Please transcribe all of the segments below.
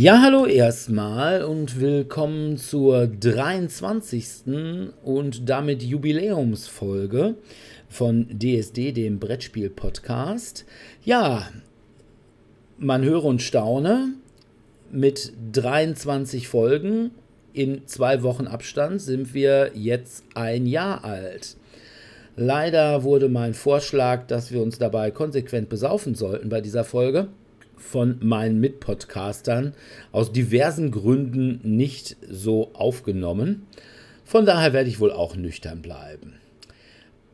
Ja, hallo erstmal und willkommen zur 23. und damit Jubiläumsfolge von DSD, dem Brettspiel-Podcast. Ja, man höre und staune, mit 23 Folgen in zwei Wochen Abstand sind wir jetzt ein Jahr alt. Leider wurde mein Vorschlag, dass wir uns dabei konsequent besaufen sollten bei dieser Folge, von meinen Mitpodcastern aus diversen Gründen nicht so aufgenommen. Von daher werde ich wohl auch nüchtern bleiben.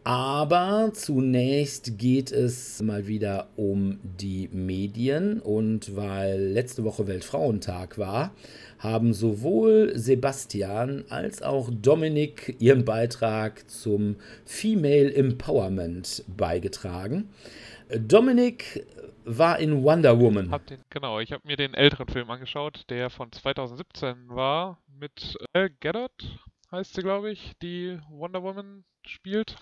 Aber zunächst geht es mal wieder um die Medien und weil letzte Woche Weltfrauentag war, haben sowohl Sebastian als auch Dominik ihren Beitrag zum Female Empowerment beigetragen. Dominik war in Wonder Woman. Hab den, genau, ich habe mir den älteren Film angeschaut, der von 2017 war, mit Gal Gadot, heißt sie, glaube ich, die Wonder Woman spielt.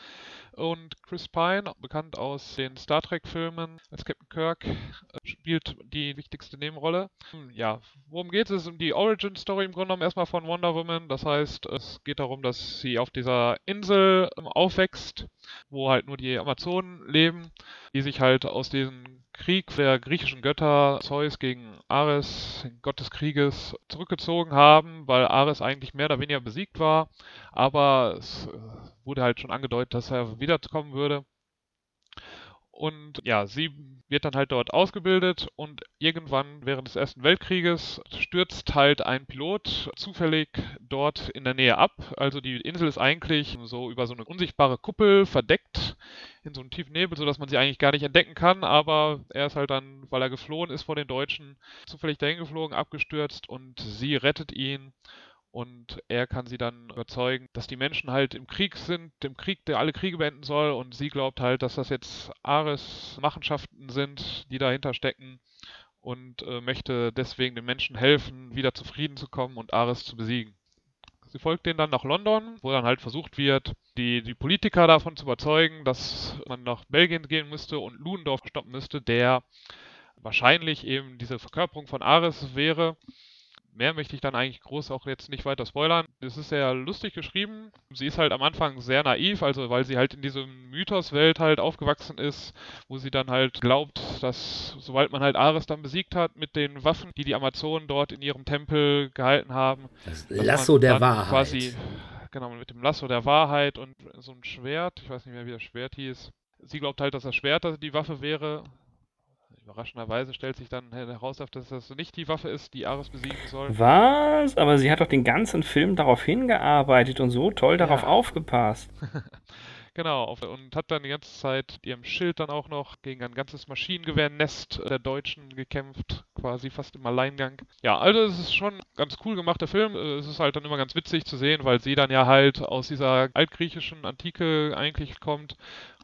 Und Chris Pine, bekannt aus den Star Trek-Filmen als Captain Kirk, äh, spielt die wichtigste Nebenrolle. Hm, Ja, worum geht es? Es ist um die Origin-Story im Grunde genommen erstmal von Wonder Woman. Das heißt, es geht darum, dass sie auf dieser Insel ähm, aufwächst, wo halt nur die Amazonen leben, die sich halt aus diesem Krieg der griechischen Götter Zeus gegen Ares, Gott des Krieges, zurückgezogen haben, weil Ares eigentlich mehr oder weniger besiegt war. Aber es äh, wurde halt schon angedeutet, dass er wiederkommen würde. Und ja, sie wird dann halt dort ausgebildet und irgendwann während des Ersten Weltkrieges stürzt halt ein Pilot zufällig dort in der Nähe ab. Also die Insel ist eigentlich so über so eine unsichtbare Kuppel verdeckt in so einem tiefen Nebel, sodass man sie eigentlich gar nicht entdecken kann. Aber er ist halt dann, weil er geflohen ist vor den Deutschen, zufällig dahin geflogen, abgestürzt und sie rettet ihn und er kann sie dann überzeugen, dass die Menschen halt im Krieg sind, dem Krieg, der alle Kriege beenden soll. Und sie glaubt halt, dass das jetzt Ares Machenschaften sind, die dahinter stecken. Und äh, möchte deswegen den Menschen helfen, wieder zu Frieden zu kommen und Ares zu besiegen. Sie folgt denen dann nach London, wo dann halt versucht wird, die, die Politiker davon zu überzeugen, dass man nach Belgien gehen müsste und Ludendorff stoppen müsste, der wahrscheinlich eben diese Verkörperung von Ares wäre mehr möchte ich dann eigentlich groß auch jetzt nicht weiter spoilern. Es ist sehr lustig geschrieben. Sie ist halt am Anfang sehr naiv, also weil sie halt in dieser Mythoswelt halt aufgewachsen ist, wo sie dann halt glaubt, dass sobald man halt Ares dann besiegt hat mit den Waffen, die die Amazonen dort in ihrem Tempel gehalten haben, Das Lasso der Wahrheit. Quasi, genau, mit dem Lasso der Wahrheit und so ein Schwert, ich weiß nicht mehr, wie das Schwert hieß. Sie glaubt halt, dass das Schwert die Waffe wäre. Überraschenderweise stellt sich dann heraus, dass das nicht die Waffe ist, die Ares besiegen soll. Was? Aber sie hat doch den ganzen Film darauf hingearbeitet und so toll darauf Ja. aufgepasst. Genau, und hat dann die ganze Zeit mit ihrem Schild dann auch noch gegen ein ganzes Maschinengewehrnest der Deutschen gekämpft, quasi fast im Alleingang. Ja, also es ist schon ein ganz cool gemachter Film. Es ist halt dann immer ganz witzig zu sehen, weil sie dann ja halt aus dieser altgriechischen Antike eigentlich kommt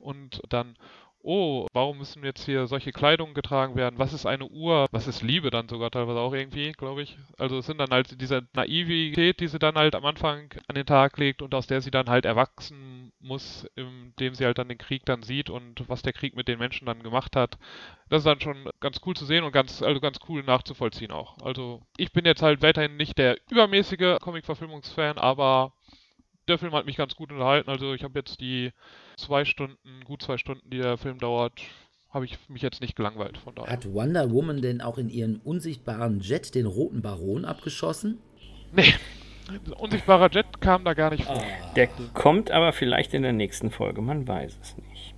und dann oh, warum müssen jetzt hier solche Kleidungen getragen werden? Was ist eine Uhr? Was ist Liebe dann sogar teilweise auch irgendwie, glaube ich. Also es sind dann halt diese Naivität, die sie dann halt am Anfang an den Tag legt und aus der sie dann halt erwachsen muss, indem sie halt dann den Krieg dann sieht und was der Krieg mit den Menschen dann gemacht hat. Das ist dann schon ganz cool zu sehen und ganz, also ganz cool nachzuvollziehen auch. Also ich bin jetzt halt weiterhin nicht der übermäßige Comic-Verfilmungsfan, aber der Film hat mich ganz gut unterhalten. Also ich habe jetzt die zwei Stunden, gut zwei Stunden, die der Film dauert, habe ich mich jetzt nicht gelangweilt. Von daher. Hat Wonder Woman denn auch in ihren unsichtbaren Jet den roten Baron abgeschossen? Nee, unsichtbarer Jet kam da gar nicht vor. Der kommt aber vielleicht in der nächsten Folge, man weiß es nicht.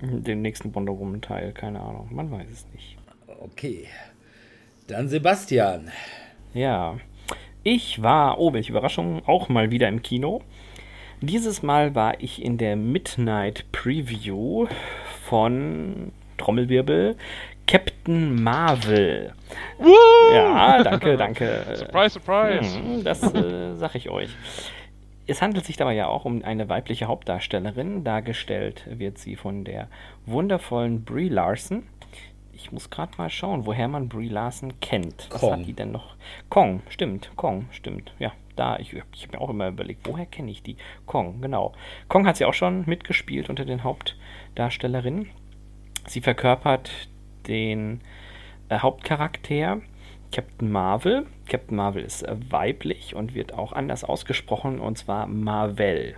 Den nächsten Wonder Woman Teil, keine Ahnung, man weiß es nicht. Okay. Dann Sebastian. Ja, ich war, oh, welche Überraschung, auch mal wieder im Kino. Dieses Mal war ich in der Midnight Preview von Trommelwirbel Captain Marvel. Woo! Ja, danke, danke. Surprise, surprise. Hm, Das äh, sag ich euch. Es handelt sich dabei ja auch um eine weibliche Hauptdarstellerin. Dargestellt wird sie von der wundervollen Brie Larson. Ich muss gerade mal schauen, woher man Brie Larson kennt. Was Kong. hat die denn noch? Kong, stimmt. Kong, stimmt. Ja, da, ich, ich habe mir auch immer überlegt, woher kenne ich die? Kong, genau. Kong hat sie auch schon mitgespielt unter den Hauptdarstellerinnen. Sie verkörpert den äh, Hauptcharakter Captain Marvel. Captain Marvel ist äh, weiblich und wird auch anders ausgesprochen, und zwar Marvel.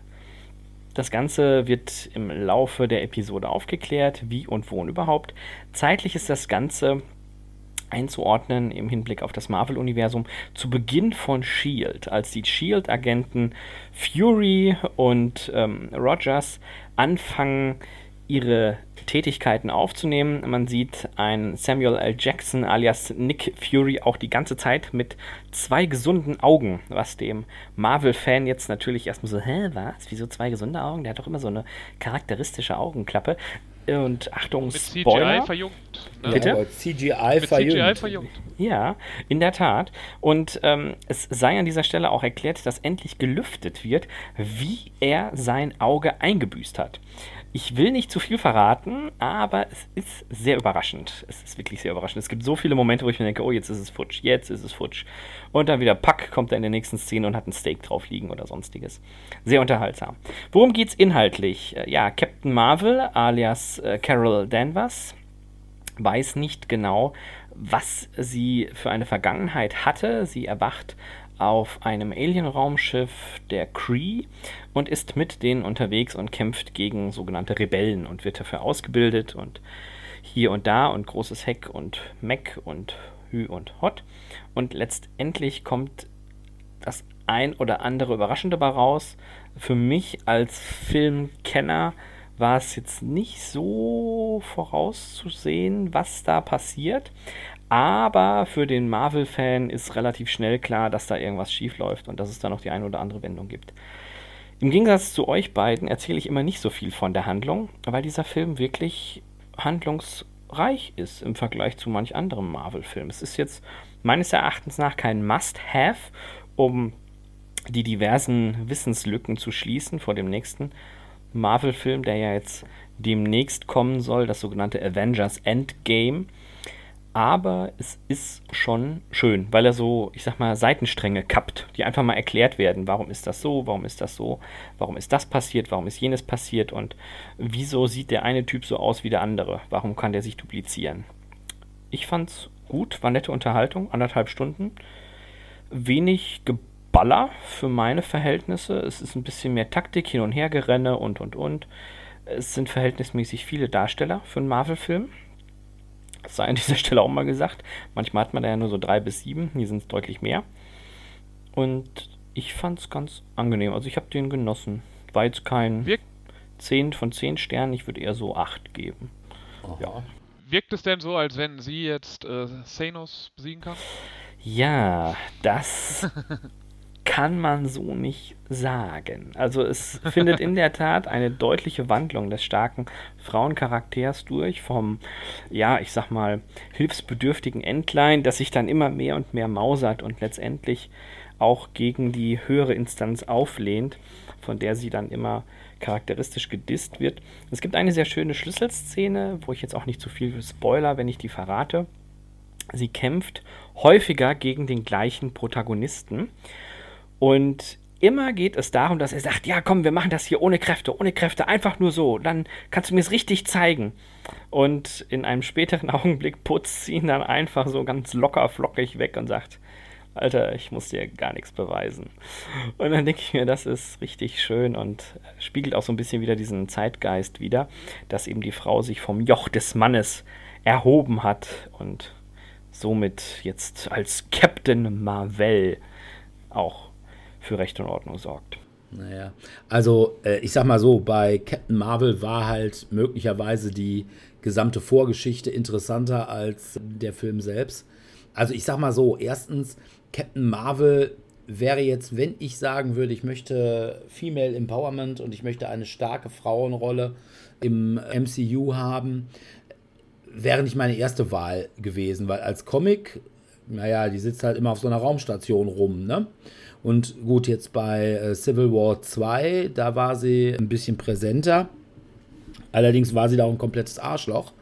Das Ganze wird im Laufe der Episode aufgeklärt, wie und wo und überhaupt. Zeitlich ist das Ganze einzuordnen im Hinblick auf das Marvel-Universum zu Beginn von Shield, als die Shield-Agenten Fury und ähm, Rogers anfangen, ihre Tätigkeiten aufzunehmen. Man sieht einen Samuel L. Jackson alias Nick Fury auch die ganze Zeit mit zwei gesunden Augen, was dem Marvel-Fan jetzt natürlich erstmal so, hä, was? Wieso zwei gesunde Augen? Der hat doch immer so eine charakteristische Augenklappe. Und Achtung, Mit CGI Spoiler. verjüngt. Ne? Bitte? Aber CGI Mit CGI verjüngt. verjüngt. Ja, in der Tat. Und ähm, es sei an dieser Stelle auch erklärt, dass endlich gelüftet wird, wie er sein Auge eingebüßt hat. Ich will nicht zu viel verraten, aber es ist sehr überraschend. Es ist wirklich sehr überraschend. Es gibt so viele Momente, wo ich mir denke, oh, jetzt ist es futsch, jetzt ist es futsch. Und dann wieder pack, kommt er in der nächsten Szene und hat ein Steak drauf liegen oder sonstiges. Sehr unterhaltsam. Worum geht's inhaltlich? Äh, Ja, Captain Marvel alias äh, Carol Danvers weiß nicht genau, was sie für eine Vergangenheit hatte. Sie erwacht auf einem Alien-Raumschiff der Kree und ist mit denen unterwegs und kämpft gegen sogenannte Rebellen und wird dafür ausgebildet und hier und da und großes Heck und Meck und Hü und Hot. Und letztendlich kommt das ein oder andere Überraschende dabei raus. Für mich als Filmkenner war es jetzt nicht so vorauszusehen, was da passiert. Aber für den Marvel-Fan ist relativ schnell klar, dass da irgendwas schief läuft und dass es da noch die eine oder andere Wendung gibt. Im Gegensatz zu euch beiden erzähle ich immer nicht so viel von der Handlung, weil dieser Film wirklich handlungsreich ist im Vergleich zu manch anderem Marvel-Film. Es ist jetzt meines Erachtens nach kein Must-Have, um die diversen Wissenslücken zu schließen vor dem nächsten Marvel-Film, der ja jetzt demnächst kommen soll, das sogenannte Avengers Endgame. Aber es ist schon schön, weil er so, ich sag mal, Seitenstränge kappt, die einfach mal erklärt werden. Warum ist das so? Warum ist das so? Warum ist das passiert? Warum ist jenes passiert? Und wieso sieht der eine Typ so aus wie der andere? Warum kann der sich duplizieren? Ich fand's gut, war nette Unterhaltung, anderthalb Stunden. Wenig Geballer für meine Verhältnisse. Es ist ein bisschen mehr Taktik, hin und her gerenne und und und. Es sind verhältnismäßig viele Darsteller für einen Marvel-Film. Das sei an dieser Stelle auch mal gesagt. Manchmal hat man da ja nur so drei bis sieben, hier sind es deutlich mehr. Und ich fand es ganz angenehm. Also ich habe den genossen. War jetzt kein Wirkt- 10 von 10 Sternen, ich würde eher so 8 geben. Ja. Wirkt es denn so, als wenn sie jetzt äh, Thanos besiegen kann? Ja, das kann man so nicht sagen. Also es findet in der Tat eine deutliche Wandlung des starken Frauencharakters durch, vom, ja, ich sag mal, hilfsbedürftigen Entlein, das sich dann immer mehr und mehr mausert und letztendlich auch gegen die höhere Instanz auflehnt, von der sie dann immer charakteristisch gedisst wird. Es gibt eine sehr schöne Schlüsselszene, wo ich jetzt auch nicht zu viel spoiler, wenn ich die verrate. Sie kämpft häufiger gegen den gleichen Protagonisten. Und immer geht es darum, dass er sagt, ja komm, wir machen das hier ohne Kräfte, ohne Kräfte, einfach nur so, dann kannst du mir es richtig zeigen. Und in einem späteren Augenblick putzt sie ihn dann einfach so ganz locker flockig weg und sagt, Alter, ich muss dir gar nichts beweisen. Und dann denke ich mir, das ist richtig schön und spiegelt auch so ein bisschen wieder diesen Zeitgeist wieder, dass eben die Frau sich vom Joch des Mannes erhoben hat und somit jetzt als Captain Marvel auch für Recht und Ordnung sorgt. Naja, also äh, ich sag mal so, bei Captain Marvel war halt möglicherweise die gesamte Vorgeschichte interessanter als der Film selbst. Also ich sag mal so, erstens, Captain Marvel wäre jetzt, wenn ich sagen würde, ich möchte Female Empowerment und ich möchte eine starke Frauenrolle im MCU haben, wäre nicht meine erste Wahl gewesen, weil als Comic, naja, die sitzt halt immer auf so einer Raumstation rum, ne? Und gut, jetzt bei äh, Civil War 2, da war sie ein bisschen präsenter. Allerdings war sie da auch ein komplettes Arschloch.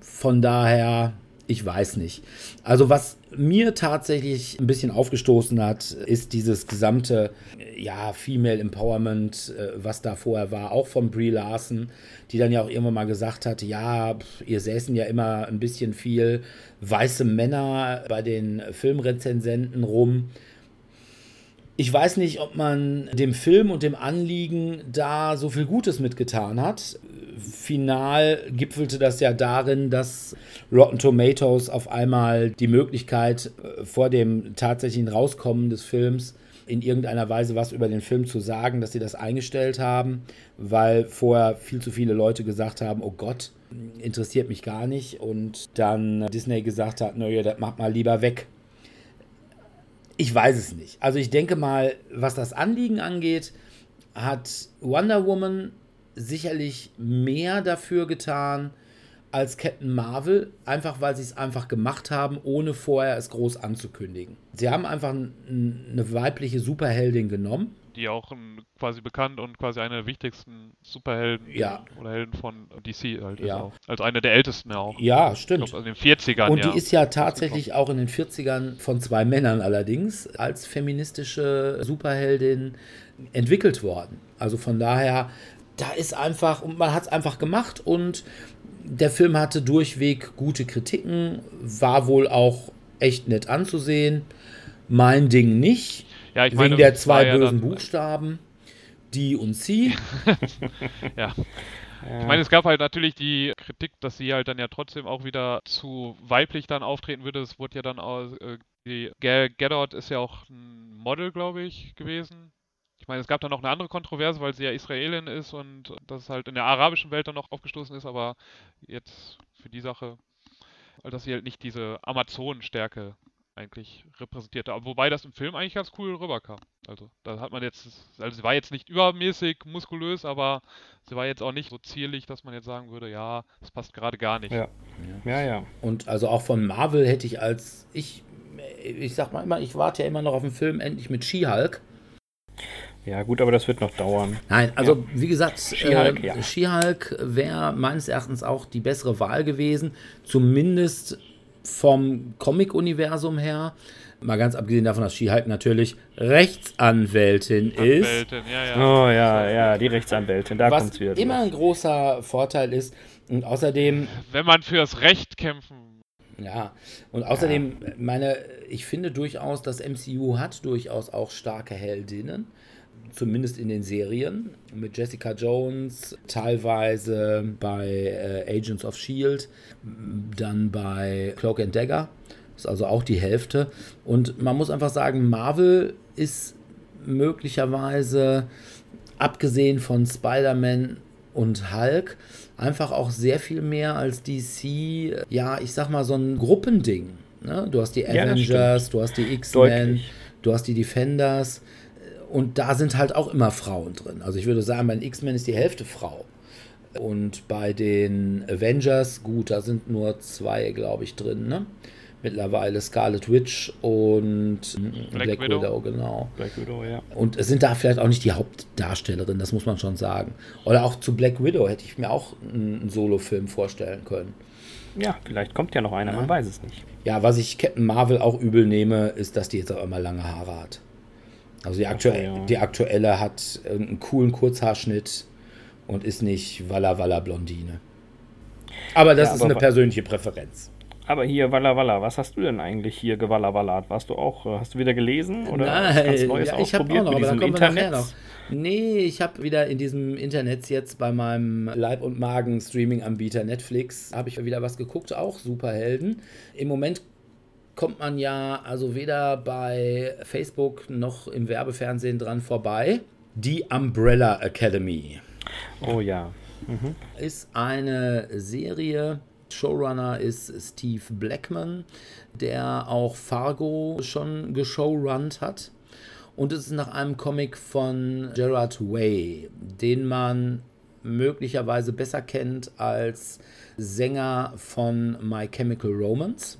Von daher, ich weiß nicht. Also was mir tatsächlich ein bisschen aufgestoßen hat, ist dieses gesamte, ja, Female Empowerment, äh, was da vorher war, auch von Brie Larson, die dann ja auch irgendwann mal gesagt hat, ja, ihr säßen ja immer ein bisschen viel weiße Männer bei den Filmrezensenten rum. Ich weiß nicht, ob man dem Film und dem Anliegen da so viel Gutes mitgetan hat final gipfelte das ja darin, dass Rotten Tomatoes auf einmal die Möglichkeit äh, vor dem tatsächlichen Rauskommen des Films in irgendeiner Weise was über den Film zu sagen, dass sie das eingestellt haben, weil vorher viel zu viele Leute gesagt haben, oh Gott, interessiert mich gar nicht und dann Disney gesagt hat, naja, das macht mal lieber weg. Ich weiß es nicht. Also ich denke mal, was das Anliegen angeht, hat Wonder Woman sicherlich mehr dafür getan als Captain Marvel, einfach weil sie es einfach gemacht haben, ohne vorher es groß anzukündigen. Sie haben einfach eine weibliche Superheldin genommen. Die auch quasi bekannt und quasi eine der wichtigsten Superhelden ja. oder Helden von DC halt ja. auch. Also eine der ältesten ja auch. Ja, stimmt. Glaub, also in den 40ern. Und die ist ja tatsächlich auch in den 40ern von zwei Männern allerdings als feministische Superheldin entwickelt worden. Also von daher da ist einfach, und man hat es einfach gemacht und der Film hatte durchweg gute Kritiken, war wohl auch echt nett anzusehen. Mein Ding nicht. Ja, ich wegen meine, der zwei ja bösen Buchstaben, die und sie. ja. Ich meine, es gab halt natürlich die Kritik, dass sie halt dann ja trotzdem auch wieder zu weiblich dann auftreten würde. Es wurde ja dann auch, äh, die Gal Gadot ist ja auch ein Model, glaube ich, gewesen. Ich meine, es gab dann noch eine andere Kontroverse, weil sie ja Israelin ist und das halt in der arabischen Welt dann noch aufgestoßen ist, aber jetzt für die Sache, dass sie halt nicht diese Amazonenstärke eigentlich repräsentierte. Aber wobei das im Film eigentlich ganz cool rüberkam. Also da hat man jetzt, also sie war jetzt nicht übermäßig muskulös, aber sie war jetzt auch nicht so zierlich, dass man jetzt sagen würde, ja, das passt gerade gar nicht. Ja. ja, ja. Und also auch von Marvel hätte ich als ich, ich sag mal immer, ich warte ja immer noch auf den Film endlich mit She-Hulk. Ja, gut, aber das wird noch dauern. Nein, also ja. wie gesagt, She-Hulk äh, ja. she wäre meines Erachtens auch die bessere Wahl gewesen, zumindest vom Comic-Universum her. Mal ganz abgesehen davon, dass She-Hulk natürlich Rechtsanwältin ist. Anwältin, ja, ja. Oh ja, ja, die Rechtsanwältin, da Was kommt's wieder. immer ein großer Vorteil ist. Und außerdem. Wenn man fürs Recht kämpfen ja, und außerdem, ja. meine, ich finde durchaus, das MCU hat durchaus auch starke Heldinnen zumindest in den Serien, mit Jessica Jones, teilweise bei äh, Agents of Shield, dann bei Cloak and Dagger, ist also auch die Hälfte. Und man muss einfach sagen, Marvel ist möglicherweise, abgesehen von Spider-Man und Hulk, einfach auch sehr viel mehr als DC, ja, ich sag mal, so ein Gruppending. Ne? Du hast die Avengers, ja, du hast die X-Men, du hast die Defenders und da sind halt auch immer Frauen drin. Also ich würde sagen, bei den X-Men ist die Hälfte Frau. Und bei den Avengers, gut, da sind nur zwei, glaube ich, drin, ne? Mittlerweile Scarlet Witch und Black, Black Widow. Widow. genau. Black Widow, ja. Und es sind da vielleicht auch nicht die Hauptdarstellerinnen, das muss man schon sagen. Oder auch zu Black Widow hätte ich mir auch einen Solo-Film vorstellen können. Ja, vielleicht kommt ja noch einer, ja. man weiß es nicht. Ja, was ich Captain Marvel auch übel nehme, ist, dass die jetzt auch immer lange Haare hat. Also die, aktuelle, ja. die aktuelle hat einen coolen Kurzhaarschnitt und ist nicht Walla Walla Blondine. Aber das Ja, ist aber eine persönliche Präferenz. Aber hier, Walla Walla, was hast du denn eigentlich hier gewallawallert? Warst du auch, äh, hast du wieder gelesen oder ganz Neues ja, ich habe auch ausprobiert noch, aber da diesem kommen wir nachher Internet? noch. Nee, ich habe wieder in diesem Internet jetzt bei meinem Leib- und Magen-Streaming-Anbieter Netflix, habe ich wieder was geguckt, auch Superhelden. Im Moment kommt man ja also weder bei Facebook noch im Werbefernsehen dran vorbei. Die Umbrella Academy Oh ja. ist eine Serie. Showrunner ist Steve Blackman, der auch Fargo schon geshowrunnt hat. Und es ist nach einem Comic von Gerard Way, den man möglicherweise besser kennt als Sänger von My Chemical Romance.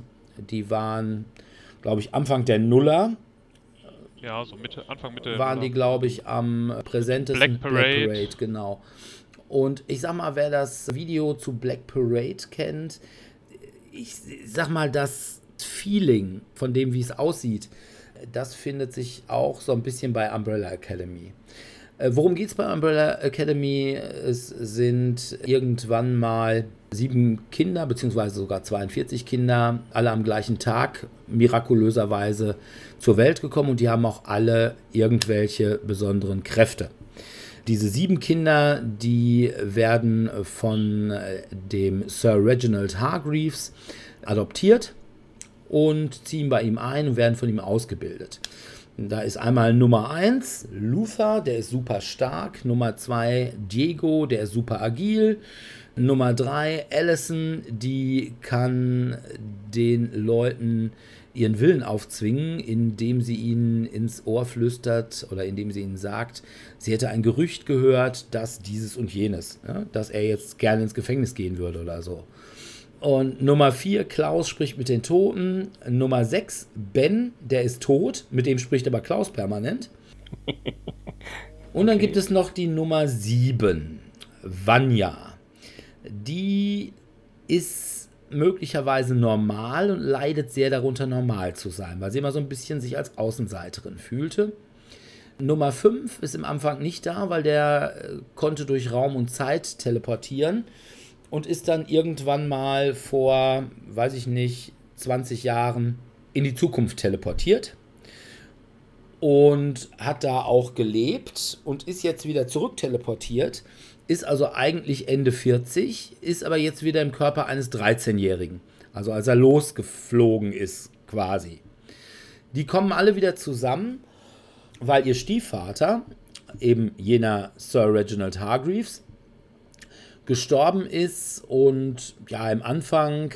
Die waren, glaube ich, Anfang der Nuller Ja, so Mitte, Anfang Mitte. waren die, glaube ich, am präsentesten. Black Parade. genau. Und ich sag mal, wer das Video zu Black Parade kennt, ich sag mal, das Feeling von dem, wie es aussieht, das findet sich auch so ein bisschen bei Umbrella Academy. Äh, Worum geht es bei Umbrella Academy? Es sind irgendwann mal sieben Kinder, beziehungsweise sogar 42 Kinder, alle am gleichen Tag mirakulöserweise zur Welt gekommen und die haben auch alle irgendwelche besonderen Kräfte. Diese sieben Kinder, die werden von äh, dem Sir Reginald Hargreaves adoptiert und ziehen bei ihm ein und werden von ihm ausgebildet. Da ist einmal Nummer 1, Luther, der ist super stark. Nummer 2, Diego, der ist super agil. Nummer 3, Allison, die kann den Leuten ihren Willen aufzwingen, indem sie ihnen ins Ohr flüstert oder indem sie ihnen sagt, sie hätte ein Gerücht gehört, dass dieses und jenes, ja, dass er jetzt gerne ins Gefängnis gehen würde oder so. Und Nummer 4, Klaus spricht mit den Toten. Nummer 6, Ben, der ist tot. Mit dem spricht aber Klaus permanent. Und dann Okay. gibt es noch die Nummer 7, Vanya. Die ist möglicherweise normal und leidet sehr darunter, normal zu sein, weil sie immer so ein bisschen sich als Außenseiterin fühlte. Nummer 5 ist im Anfang nicht da, weil der äh, konnte durch Raum und Zeit teleportieren und ist dann irgendwann mal vor, weiß ich nicht, 20 Jahren in die Zukunft teleportiert und hat da auch gelebt und ist jetzt wieder zurück teleportiert, ist also eigentlich Ende 40, ist aber jetzt wieder im Körper eines 13-Jährigen, also als er losgeflogen ist quasi. Die kommen alle wieder zusammen, weil ihr Stiefvater, eben jener Sir Reginald Hargreaves, gestorben ist und ja, im Anfang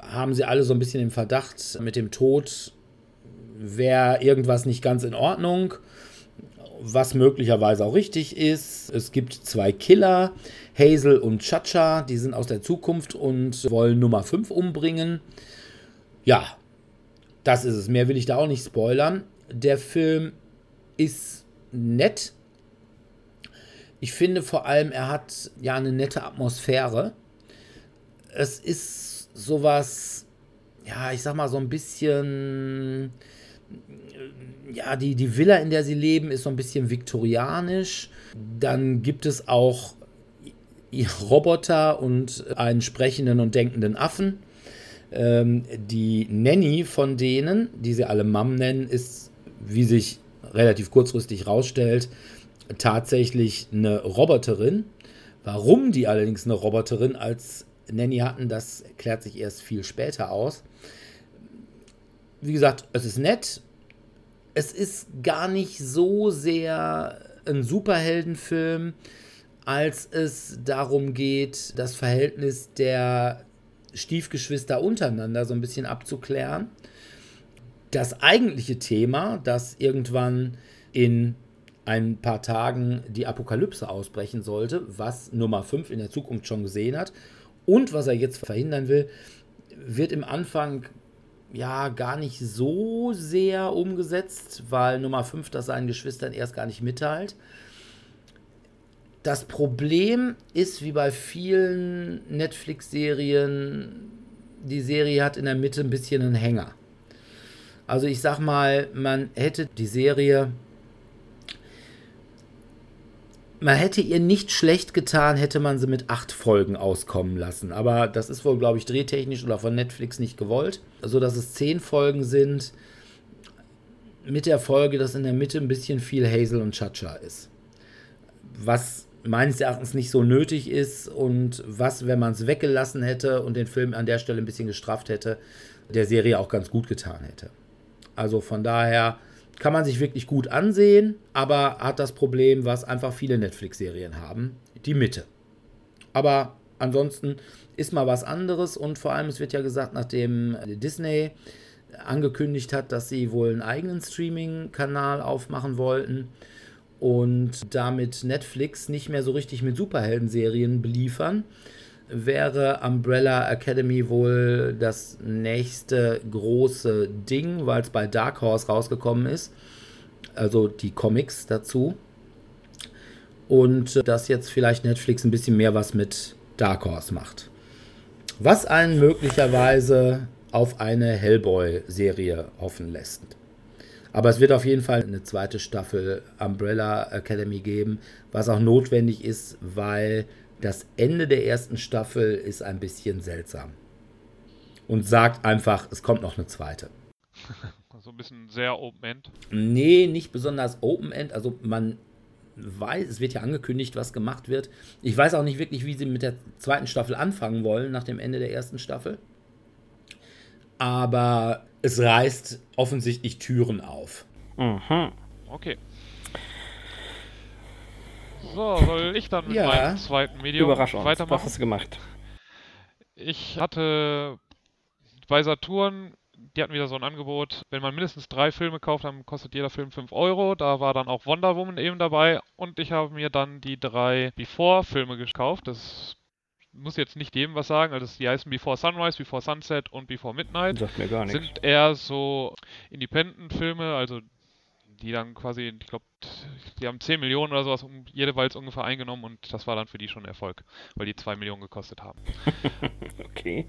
haben sie alle so ein bisschen den Verdacht, mit dem Tod wäre irgendwas nicht ganz in Ordnung, was möglicherweise auch richtig ist. Es gibt zwei Killer, Hazel und Chacha, die sind aus der Zukunft und wollen Nummer 5 umbringen. Ja, das ist es. Mehr will ich da auch nicht spoilern. Der Film ist nett. Ich finde vor allem, er hat ja eine nette Atmosphäre. Es ist sowas, ja, ich sag mal so ein bisschen, ja, die, die Villa, in der sie leben, ist so ein bisschen viktorianisch. Dann gibt es auch Roboter und einen sprechenden und denkenden Affen. Ähm, die Nanny von denen, die sie alle Mom nennen, ist, wie sich relativ kurzfristig rausstellt, tatsächlich eine Roboterin. Warum die allerdings eine Roboterin als Nanny hatten, das klärt sich erst viel später aus. Wie gesagt, es ist nett. Es ist gar nicht so sehr ein Superheldenfilm, als es darum geht, das Verhältnis der Stiefgeschwister untereinander so ein bisschen abzuklären. Das eigentliche Thema, dass irgendwann in ein paar Tagen die Apokalypse ausbrechen sollte, was Nummer 5 in der Zukunft schon gesehen hat und was er jetzt verhindern will, wird im Anfang ja gar nicht so sehr umgesetzt, weil Nummer 5 das seinen Geschwistern erst gar nicht mitteilt. Das Problem ist, wie bei vielen Netflix-Serien, die Serie hat in der Mitte ein bisschen einen Hänger. Also ich sag mal, man hätte die Serie man hätte ihr nicht schlecht getan, hätte man sie mit acht Folgen auskommen lassen. Aber das ist wohl, glaube ich, drehtechnisch oder von Netflix nicht gewollt. So dass es zehn Folgen sind. Mit der Folge, dass in der Mitte ein bisschen viel Hazel und Chacha ist. Was meines Erachtens nicht so nötig ist und was, wenn man es weggelassen hätte und den Film an der Stelle ein bisschen gestrafft hätte, der Serie auch ganz gut getan hätte. Also von daher kann man sich wirklich gut ansehen, aber hat das Problem, was einfach viele Netflix-Serien haben, die Mitte. Aber ansonsten ist mal was anderes und vor allem, es wird ja gesagt, nachdem Disney angekündigt hat, dass sie wohl einen eigenen Streaming-Kanal aufmachen wollten und damit Netflix nicht mehr so richtig mit Superhelden-Serien beliefern, wäre Umbrella Academy wohl das nächste große Ding, weil es bei Dark Horse rausgekommen ist. Also die Comics dazu. Und dass jetzt vielleicht Netflix ein bisschen mehr was mit Dark Horse macht. Was einen möglicherweise auf eine Hellboy-Serie hoffen lässt. Aber es wird auf jeden Fall eine zweite Staffel Umbrella Academy geben, was auch notwendig ist, weil das Ende der ersten Staffel ist ein bisschen seltsam. Und sagt einfach, es kommt noch eine zweite. So ein bisschen sehr Open-End. Nee, nicht besonders Open-End. Also man weiß, es wird ja angekündigt, was gemacht wird. Ich weiß auch nicht wirklich, wie sie mit der zweiten Staffel anfangen wollen, nach dem Ende der ersten Staffel. Aber es reißt offensichtlich Türen auf. Mhm. Okay. So, soll ich dann mit Ja. meinem zweiten Medium Überrasch uns. Was weitermachen? hast du gemacht? Ich hatte bei Saturn, die hatten wieder so ein Angebot, wenn man mindestens drei Filme kauft, dann kostet jeder Film 5 Euro. Da war dann auch Wonder Woman eben dabei und ich habe mir dann die drei Before-Filme gekauft. Das muss jetzt nicht jedem was sagen, also die heißen Before Sunrise, Before Sunset und Before Midnight. Sagt mir gar nichts. Sind eher so Independent-Filme, also die dann quasi, ich glaube, die haben 10 Millionen oder sowas um, jeweils ungefähr eingenommen und das war dann für die schon Erfolg, weil die 2 Millionen gekostet haben. Okay.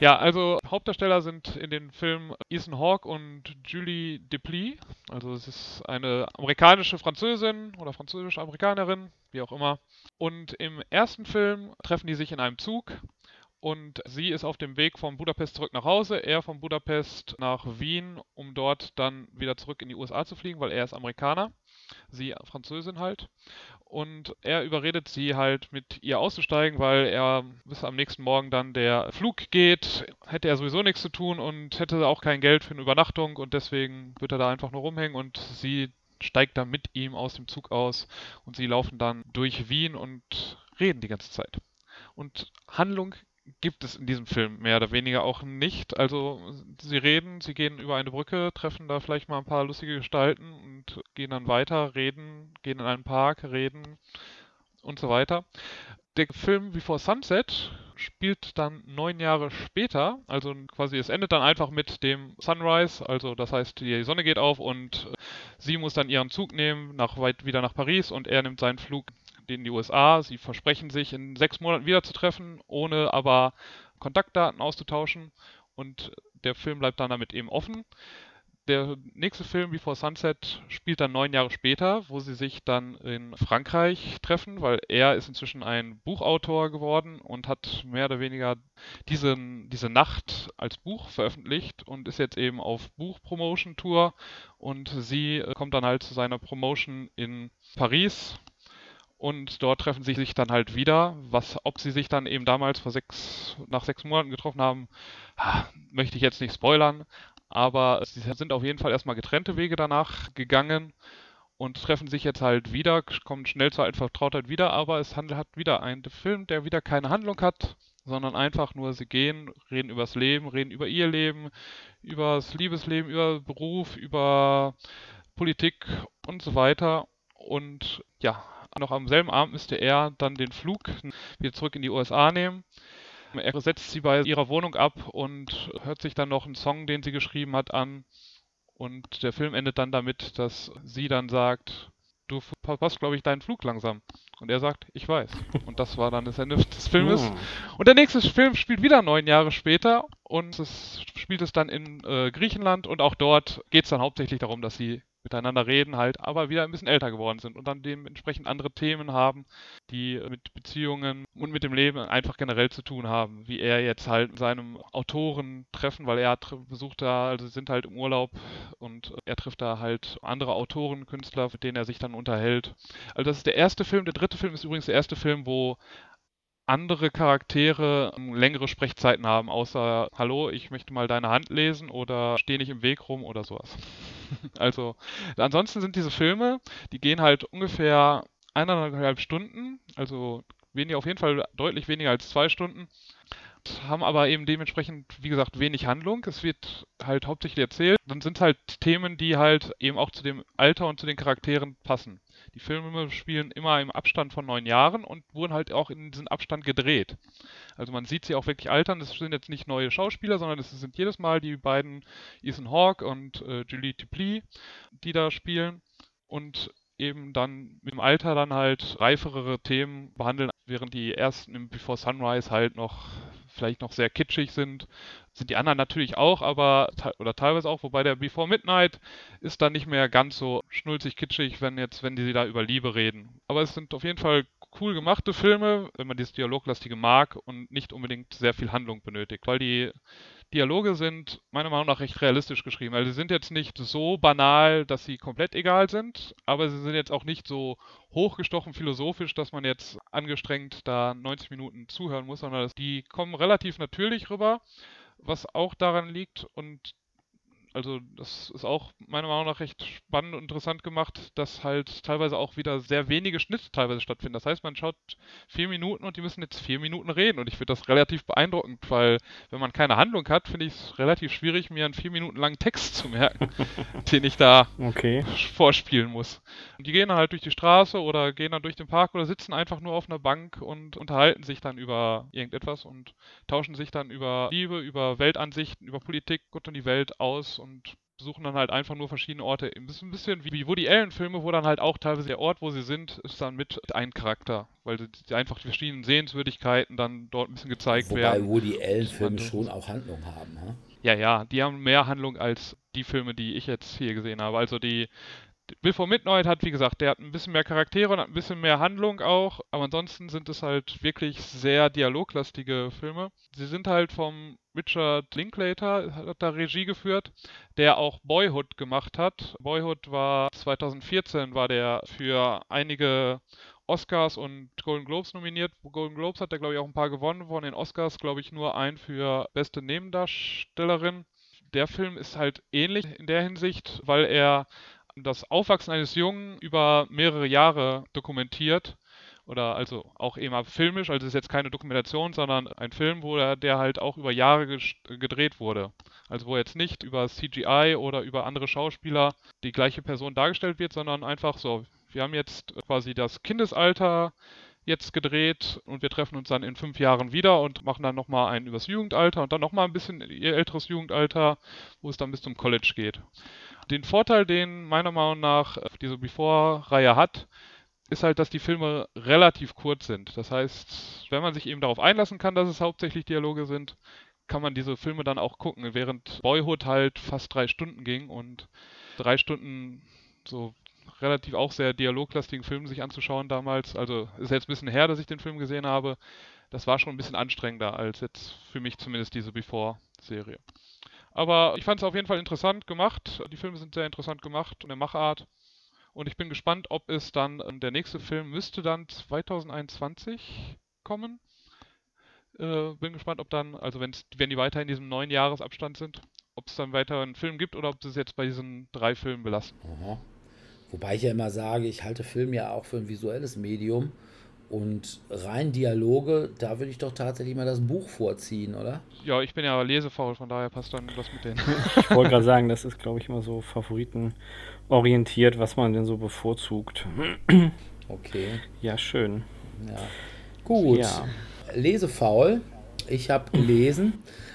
Ja, also Hauptdarsteller sind in den Filmen Ethan Hawke und Julie Deplis. Also es ist eine amerikanische Französin oder französische Amerikanerin, wie auch immer. Und im ersten Film treffen die sich in einem Zug und sie ist auf dem Weg von Budapest zurück nach Hause, er von Budapest nach Wien, um dort dann wieder zurück in die USA zu fliegen, weil er ist Amerikaner, sie Französin halt. Und er überredet sie halt mit ihr auszusteigen, weil er bis am nächsten Morgen dann der Flug geht, hätte er sowieso nichts zu tun und hätte auch kein Geld für eine Übernachtung und deswegen wird er da einfach nur rumhängen und sie steigt dann mit ihm aus dem Zug aus und sie laufen dann durch Wien und reden die ganze Zeit. Und Handlung gibt es in diesem Film mehr oder weniger auch nicht. Also sie reden, sie gehen über eine Brücke, treffen da vielleicht mal ein paar lustige Gestalten und gehen dann weiter, reden, gehen in einen Park, reden und so weiter. Der Film Before Sunset spielt dann neun Jahre später, also quasi es endet dann einfach mit dem Sunrise, also das heißt die Sonne geht auf und sie muss dann ihren Zug nehmen, nach weit wieder nach Paris und er nimmt seinen Flug in die USA. Sie versprechen sich in sechs Monaten wiederzutreffen, ohne aber Kontaktdaten auszutauschen und der Film bleibt dann damit eben offen. Der nächste Film, Before Sunset, spielt dann neun Jahre später, wo sie sich dann in Frankreich treffen, weil er ist inzwischen ein Buchautor geworden und hat mehr oder weniger diesen, diese Nacht als Buch veröffentlicht und ist jetzt eben auf Buchpromotion-Tour und sie äh, kommt dann halt zu seiner Promotion in Paris und dort treffen sie sich dann halt wieder. Was, ob sie sich dann eben damals vor sechs, nach sechs Monaten getroffen haben, möchte ich jetzt nicht spoilern. Aber sie sind auf jeden Fall erstmal getrennte Wege danach gegangen und treffen sich jetzt halt wieder, kommen schnell zur alten Vertrautheit wieder, aber es handelt hat wieder einen Film, der wieder keine Handlung hat, sondern einfach nur sie gehen, reden übers Leben, reden über ihr Leben, übers Liebesleben, über Beruf, über Politik und so weiter. Und ja, noch am selben Abend müsste er dann den Flug wieder zurück in die USA nehmen. Er setzt sie bei ihrer Wohnung ab und hört sich dann noch einen Song, den sie geschrieben hat, an. Und der Film endet dann damit, dass sie dann sagt, du verpasst, glaube ich, deinen Flug langsam. Und er sagt, ich weiß. Und das war dann das Ende des Filmes. Hm. Und der nächste Film spielt wieder neun Jahre später und es spielt es dann in äh, Griechenland und auch dort geht es dann hauptsächlich darum, dass sie miteinander reden halt, aber wieder ein bisschen älter geworden sind und dann dementsprechend andere Themen haben, die mit Beziehungen und mit dem Leben einfach generell zu tun haben, wie er jetzt halt seinem Autoren treffen, weil er besucht da, also sind halt im Urlaub und er trifft da halt andere Autoren, Künstler, mit denen er sich dann unterhält. Also das ist der erste Film, der dritte Film ist übrigens der erste Film, wo andere Charaktere ähm, längere Sprechzeiten haben, außer Hallo, ich möchte mal deine Hand lesen oder steh nicht im Weg rum oder sowas. also ansonsten sind diese Filme, die gehen halt ungefähr eineinhalb Stunden, also weniger, auf jeden Fall deutlich weniger als zwei Stunden haben aber eben dementsprechend, wie gesagt, wenig Handlung. Es wird halt hauptsächlich erzählt. Dann sind es halt Themen, die halt eben auch zu dem Alter und zu den Charakteren passen. Die Filme spielen immer im Abstand von neun Jahren und wurden halt auch in diesem Abstand gedreht. Also man sieht sie auch wirklich altern. Das sind jetzt nicht neue Schauspieler, sondern es sind jedes Mal die beiden Ethan Hawke und äh, Julie Dupli, die da spielen und eben dann dem Alter dann halt reiferere Themen behandeln, während die ersten im Before Sunrise halt noch vielleicht noch sehr kitschig sind. Sind die anderen natürlich auch, aber oder teilweise auch, wobei der Before Midnight ist dann nicht mehr ganz so schnulzig kitschig, wenn jetzt, wenn die da über Liebe reden. Aber es sind auf jeden Fall cool gemachte Filme, wenn man dieses Dialoglastige mag und nicht unbedingt sehr viel Handlung benötigt, weil die Dialoge sind meiner Meinung nach recht realistisch geschrieben. Also sie sind jetzt nicht so banal, dass sie komplett egal sind, aber sie sind jetzt auch nicht so hochgestochen philosophisch, dass man jetzt angestrengt da 90 Minuten zuhören muss, sondern die kommen relativ natürlich rüber, was auch daran liegt und also das ist auch meiner Meinung nach recht spannend und interessant gemacht, dass halt teilweise auch wieder sehr wenige Schnitte teilweise stattfinden. Das heißt, man schaut vier Minuten und die müssen jetzt vier Minuten reden und ich finde das relativ beeindruckend, weil wenn man keine Handlung hat, finde ich es relativ schwierig, mir einen vier Minuten langen Text zu merken, den ich da okay. vorspielen muss. Und die gehen dann halt durch die Straße oder gehen dann durch den Park oder sitzen einfach nur auf einer Bank und unterhalten sich dann über irgendetwas und tauschen sich dann über Liebe, über Weltansichten, über Politik, Gott und die Welt aus und besuchen dann halt einfach nur verschiedene Orte. Ein bisschen, ein bisschen wie Woody Allen-Filme, wo dann halt auch teilweise der Ort, wo sie sind, ist dann mit ein Charakter, weil die, einfach die verschiedenen Sehenswürdigkeiten dann dort ein bisschen gezeigt Wobei werden. Wobei Woody Allen-Filme schon auch Handlung haben, hm? Ja, ja, die haben mehr Handlung als die Filme, die ich jetzt hier gesehen habe. Also die Before Midnight hat, wie gesagt, der hat ein bisschen mehr Charaktere und hat ein bisschen mehr Handlung auch, aber ansonsten sind es halt wirklich sehr dialoglastige Filme. Sie sind halt vom Richard Linklater, hat da Regie geführt, der auch Boyhood gemacht hat. Boyhood war 2014, war der für einige Oscars und Golden Globes nominiert. Golden Globes hat er, glaube ich, auch ein paar gewonnen. Von den Oscars, glaube ich, nur ein für beste Nebendarstellerin. Der Film ist halt ähnlich in der Hinsicht, weil er das Aufwachsen eines Jungen über mehrere Jahre dokumentiert oder also auch eben filmisch, also es ist jetzt keine Dokumentation, sondern ein Film, wo er, der halt auch über Jahre gedreht wurde. Also wo jetzt nicht über CGI oder über andere Schauspieler die gleiche Person dargestellt wird, sondern einfach so, wir haben jetzt quasi das Kindesalter jetzt gedreht und wir treffen uns dann in fünf Jahren wieder und machen dann nochmal einen übers Jugendalter und dann nochmal ein bisschen ihr älteres Jugendalter, wo es dann bis zum College geht. Den Vorteil, den meiner Meinung nach äh, diese Before-Reihe hat, ist halt, dass die Filme relativ kurz sind. Das heißt, wenn man sich eben darauf einlassen kann, dass es hauptsächlich Dialoge sind, kann man diese Filme dann auch gucken, während Boyhood halt fast drei Stunden ging und drei Stunden so relativ auch sehr dialoglastigen Film sich anzuschauen damals. Also ist jetzt ein bisschen her, dass ich den Film gesehen habe. Das war schon ein bisschen anstrengender als jetzt für mich zumindest diese Before-Serie. Aber ich fand es auf jeden Fall interessant gemacht. Die Filme sind sehr interessant gemacht und der Machart. Und ich bin gespannt, ob es dann, ähm, der nächste Film müsste dann 2021 kommen. Äh, bin gespannt, ob dann, also wenn die weiter in diesem neun Jahresabstand sind, ob es dann weiter einen Film gibt oder ob sie es jetzt bei diesen drei Filmen belassen. Aha. Wobei ich ja immer sage, ich halte Film ja auch für ein visuelles Medium. Und rein Dialoge, da würde ich doch tatsächlich mal das Buch vorziehen, oder? Ja, ich bin ja lesefaul, von daher passt dann was mit denen. ich wollte gerade sagen, das ist, glaube ich, immer so favoritenorientiert, was man denn so bevorzugt. Okay. Ja, schön. Ja. Gut. Ja. Lesefaul. Ich habe gelesen.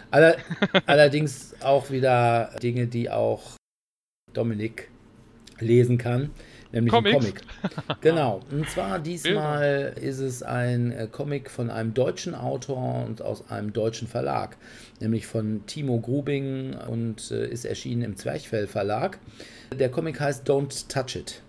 Aller, allerdings auch wieder Dinge, die auch Dominik lesen kann. Nämlich ein Comics. Comic. Genau. Und zwar diesmal ist es ein äh, Comic von einem deutschen Autor und aus einem deutschen Verlag, nämlich von Timo Grubing und äh, ist erschienen im Zwerchfell Verlag. Der Comic heißt Don't Touch It.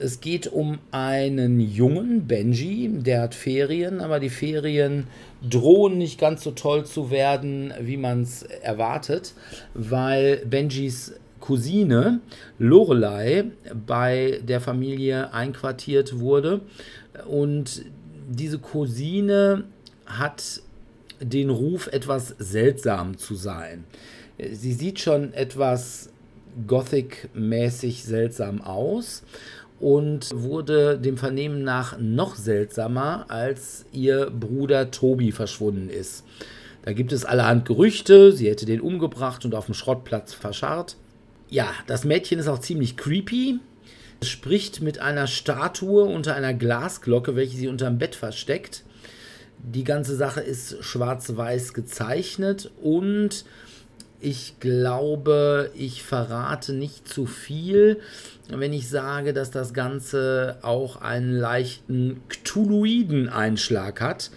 Es geht um einen jungen Benji, der hat Ferien, aber die Ferien drohen nicht ganz so toll zu werden, wie man es erwartet, weil Benjis Cousine Lorelei bei der Familie einquartiert wurde und diese Cousine hat den Ruf, etwas seltsam zu sein. Sie sieht schon etwas Gothic-mäßig seltsam aus und wurde dem Vernehmen nach noch seltsamer, als ihr Bruder Tobi verschwunden ist. Da gibt es allerhand Gerüchte, sie hätte den umgebracht und auf dem Schrottplatz verscharrt. Ja, das Mädchen ist auch ziemlich creepy. Es spricht mit einer Statue unter einer Glasglocke, welche sie unterm Bett versteckt. Die ganze Sache ist schwarz-weiß gezeichnet und ich glaube, ich verrate nicht zu viel, wenn ich sage, dass das Ganze auch einen leichten Cthulhuiden Einschlag hat,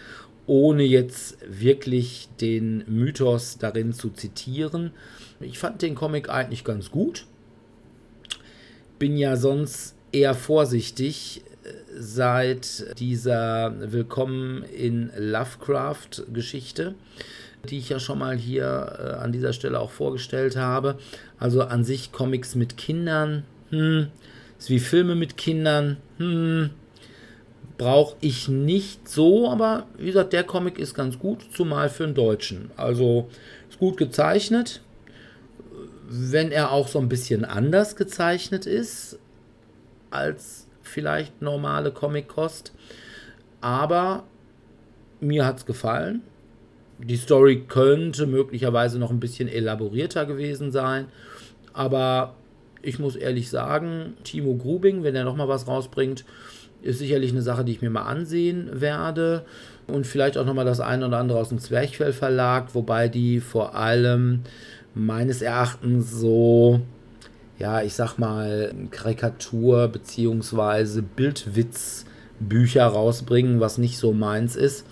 ohne jetzt wirklich den Mythos darin zu zitieren. Ich fand den Comic eigentlich ganz gut. Bin ja sonst eher vorsichtig äh, seit dieser Willkommen in Lovecraft Geschichte die ich ja schon mal hier äh, an dieser Stelle auch vorgestellt habe. Also an sich Comics mit Kindern, hm, ist wie Filme mit Kindern, hm, brauche ich nicht so, aber wie gesagt, der Comic ist ganz gut, zumal für einen Deutschen. Also ist gut gezeichnet, wenn er auch so ein bisschen anders gezeichnet ist als vielleicht normale Comic-Kost. Aber mir hat es gefallen die Story könnte möglicherweise noch ein bisschen elaborierter gewesen sein. Aber ich muss ehrlich sagen, Timo Grubing, wenn er nochmal was rausbringt, ist sicherlich eine Sache, die ich mir mal ansehen werde. Und vielleicht auch nochmal das eine oder andere aus dem Zwerchfell Verlag, wobei die vor allem meines Erachtens so, ja, ich sag mal, Karikatur- bzw. Bildwitz-Bücher rausbringen, was nicht so meins ist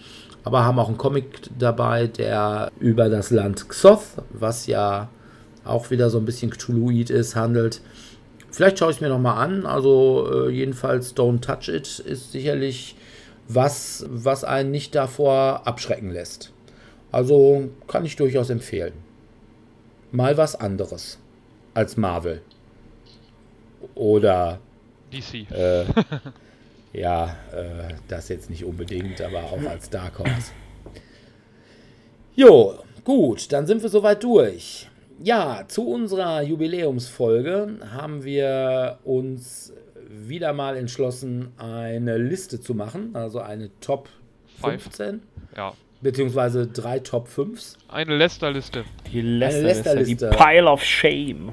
aber haben auch einen Comic dabei, der über das Land Xoth, was ja auch wieder so ein bisschen Cthulhuid ist, handelt. Vielleicht schaue ich mir nochmal an. Also äh, jedenfalls Don't Touch It ist sicherlich was, was einen nicht davor abschrecken lässt. Also kann ich durchaus empfehlen. Mal was anderes als Marvel. Oder DC. Äh, Ja, äh, das jetzt nicht unbedingt, aber auch als Dark Horse. Jo, gut, dann sind wir soweit durch. Ja, zu unserer Jubiläumsfolge haben wir uns wieder mal entschlossen, eine Liste zu machen, also eine Top 15. Ja. Beziehungsweise drei Top 5s. Eine Lester-Liste. Die Lester- Lester, die. Pile of Shame.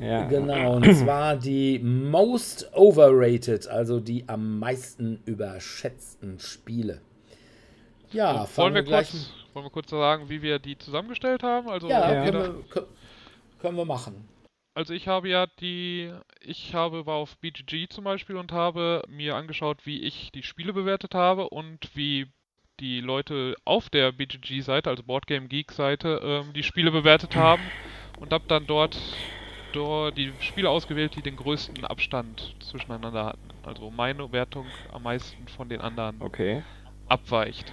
Ja. Genau, und zwar die most overrated, also die am meisten überschätzten Spiele. Ja, So, wollen, wir wir gleich. kurz, wollen wir kurz sagen, wie wir die zusammengestellt haben? Also, Ja, Ja. Können, wir, kö- können wir machen. also ich habe ja die, ich habe war auf BGG zum Beispiel und habe mir angeschaut, wie ich die Spiele bewertet habe und wie die Leute auf der BGG-Seite, also Boardgame Geek-Seite, ähm, die Spiele bewertet haben und habe dann dort, dort die Spiele ausgewählt, die den größten Abstand zwischeneinander hatten. Also meine Wertung am meisten von den anderen Okay. abweicht.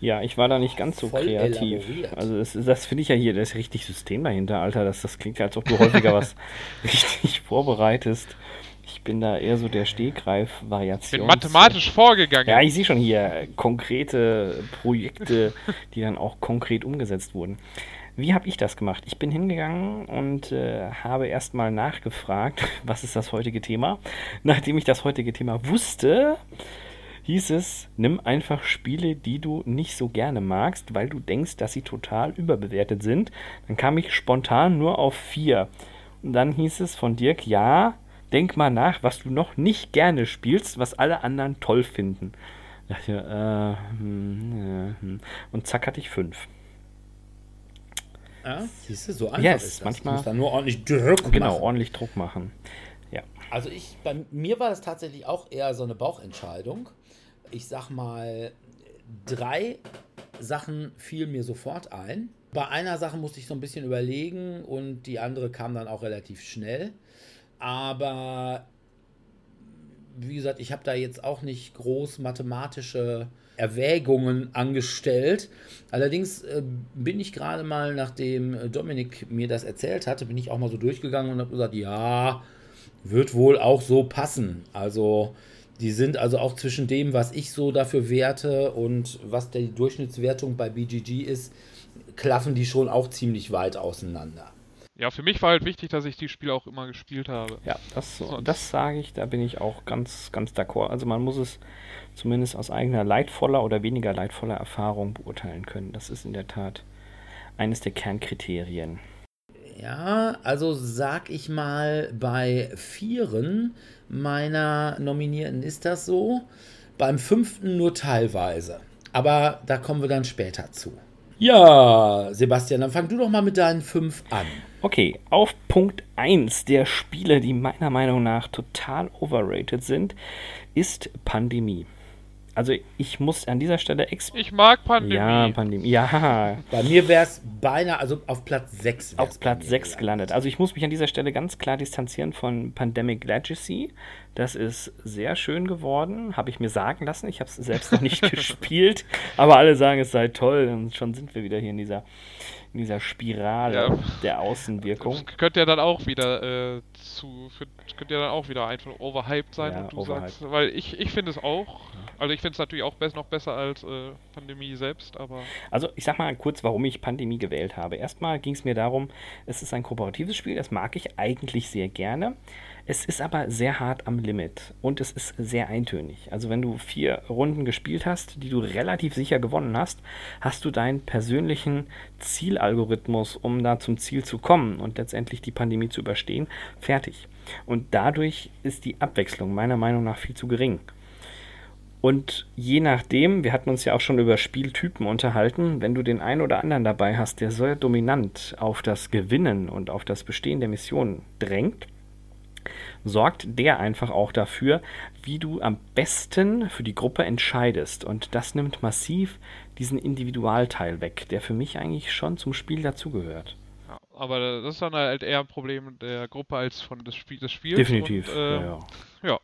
Ja, ich war da nicht ganz so Voll kreativ. elaboriert. Also das, das finde ich ja hier, da ist richtig System dahinter, Alter. Das, das klingt ja, als ob du häufiger was richtig vorbereitest. Ich bin da eher so der Ich Stehgreif-Variation. bin mathematisch vorgegangen. Ja, ich sehe schon hier konkrete Projekte, die dann auch konkret umgesetzt wurden. Wie habe ich das gemacht? Ich bin hingegangen und äh, habe erstmal nachgefragt, was ist das heutige Thema. Nachdem ich das heutige Thema wusste, hieß es, nimm einfach Spiele, die du nicht so gerne magst, weil du denkst, dass sie total überbewertet sind. Dann kam ich spontan nur auf vier. Und dann hieß es von Dirk, ja, denk mal nach, was du noch nicht gerne spielst, was alle anderen toll finden. Da dachte ich, äh, hm, äh, hm. Und zack hatte ich fünf. Ja, siehst du, so einfach Ja, es ist das. manchmal- Du musst da nur ordentlich Druck Genau, machen. ordentlich Druck machen. Ja. Also ich, bei mir war das tatsächlich auch eher so eine Bauchentscheidung. Ich sag mal, drei Sachen fielen mir sofort ein. Bei einer Sache musste ich so ein bisschen überlegen und die andere kam dann auch relativ schnell. Aber wie gesagt, ich habe da jetzt auch nicht groß mathematische Erwägungen angestellt. Allerdings äh, bin ich gerade mal, nachdem Dominik mir das erzählt hatte, bin ich auch mal so durchgegangen und habe gesagt, ja, wird wohl auch so passen. Also die sind also auch zwischen dem, was ich so dafür werte und was die Durchschnittswertung bei BGG ist, klaffen die schon auch ziemlich weit auseinander. Ja, für mich war halt wichtig, dass ich die Spiele auch immer gespielt habe. Ja, das, das sage ich, da bin ich auch ganz, ganz d'accord. Also man muss es zumindest aus eigener leidvoller oder weniger leidvoller Erfahrung beurteilen können. Das ist in der Tat eines der Kernkriterien. Ja, also sag ich mal, bei vieren meiner Nominierten ist das so. Beim fünften nur teilweise. Aber da kommen wir dann später zu. Ja, Sebastian, dann fang du doch mal mit deinen fünf an. Okay, auf Punkt 1 der Spiele, die meiner Meinung nach total overrated sind, ist Pandemie. Also ich muss an dieser Stelle exp Ich mag Pandemie. Ja, Pandemie. Ja, Bei mir wäre es beinahe, also auf Platz 6. auf Platz 6 gelandet. Also ich muss mich an dieser Stelle ganz klar distanzieren von Pandemic Legacy. Das ist sehr schön geworden, habe ich mir sagen lassen. Ich habe es selbst noch nicht gespielt, aber alle sagen, es sei toll und schon sind wir wieder hier in dieser, in dieser Spirale Ja. der Außenwirkung. Das könnte ja dann auch wieder äh, zu, könnte ja dann auch wieder einfach overhyped sein Ja, und du overhyped. sagst, weil ich, ich finde es auch, also ich finde es natürlich auch bess noch besser als äh, Pandemie selbst, aber Also ich sag mal kurz, warum ich Pandemie gewählt habe. Erstmal ging es mir darum, es ist ein kooperatives Spiel, das mag ich eigentlich sehr gerne. Es ist aber sehr hart am Limit und es ist sehr eintönig. Also wenn du vier Runden gespielt hast, die du relativ sicher gewonnen hast, hast du deinen persönlichen Zielalgorithmus, um da zum Ziel zu kommen und letztendlich die Pandemie zu überstehen, fertig. Und dadurch ist die Abwechslung meiner Meinung nach viel zu gering. Und je nachdem, wir hatten uns ja auch schon über Spieltypen unterhalten, wenn du den einen oder anderen dabei hast, der sehr dominant auf das Gewinnen und auf das Bestehen der Mission drängt, sorgt der einfach auch dafür, wie du am besten für die Gruppe entscheidest. Und das nimmt massiv diesen Individualteil weg, der für mich eigentlich schon zum Spiel dazugehört. ja, aber das ist dann halt eher ein Problem der Gruppe als von des, Spiel, des Spiels. Definitiv. Und, ähm, ja, ja. ja.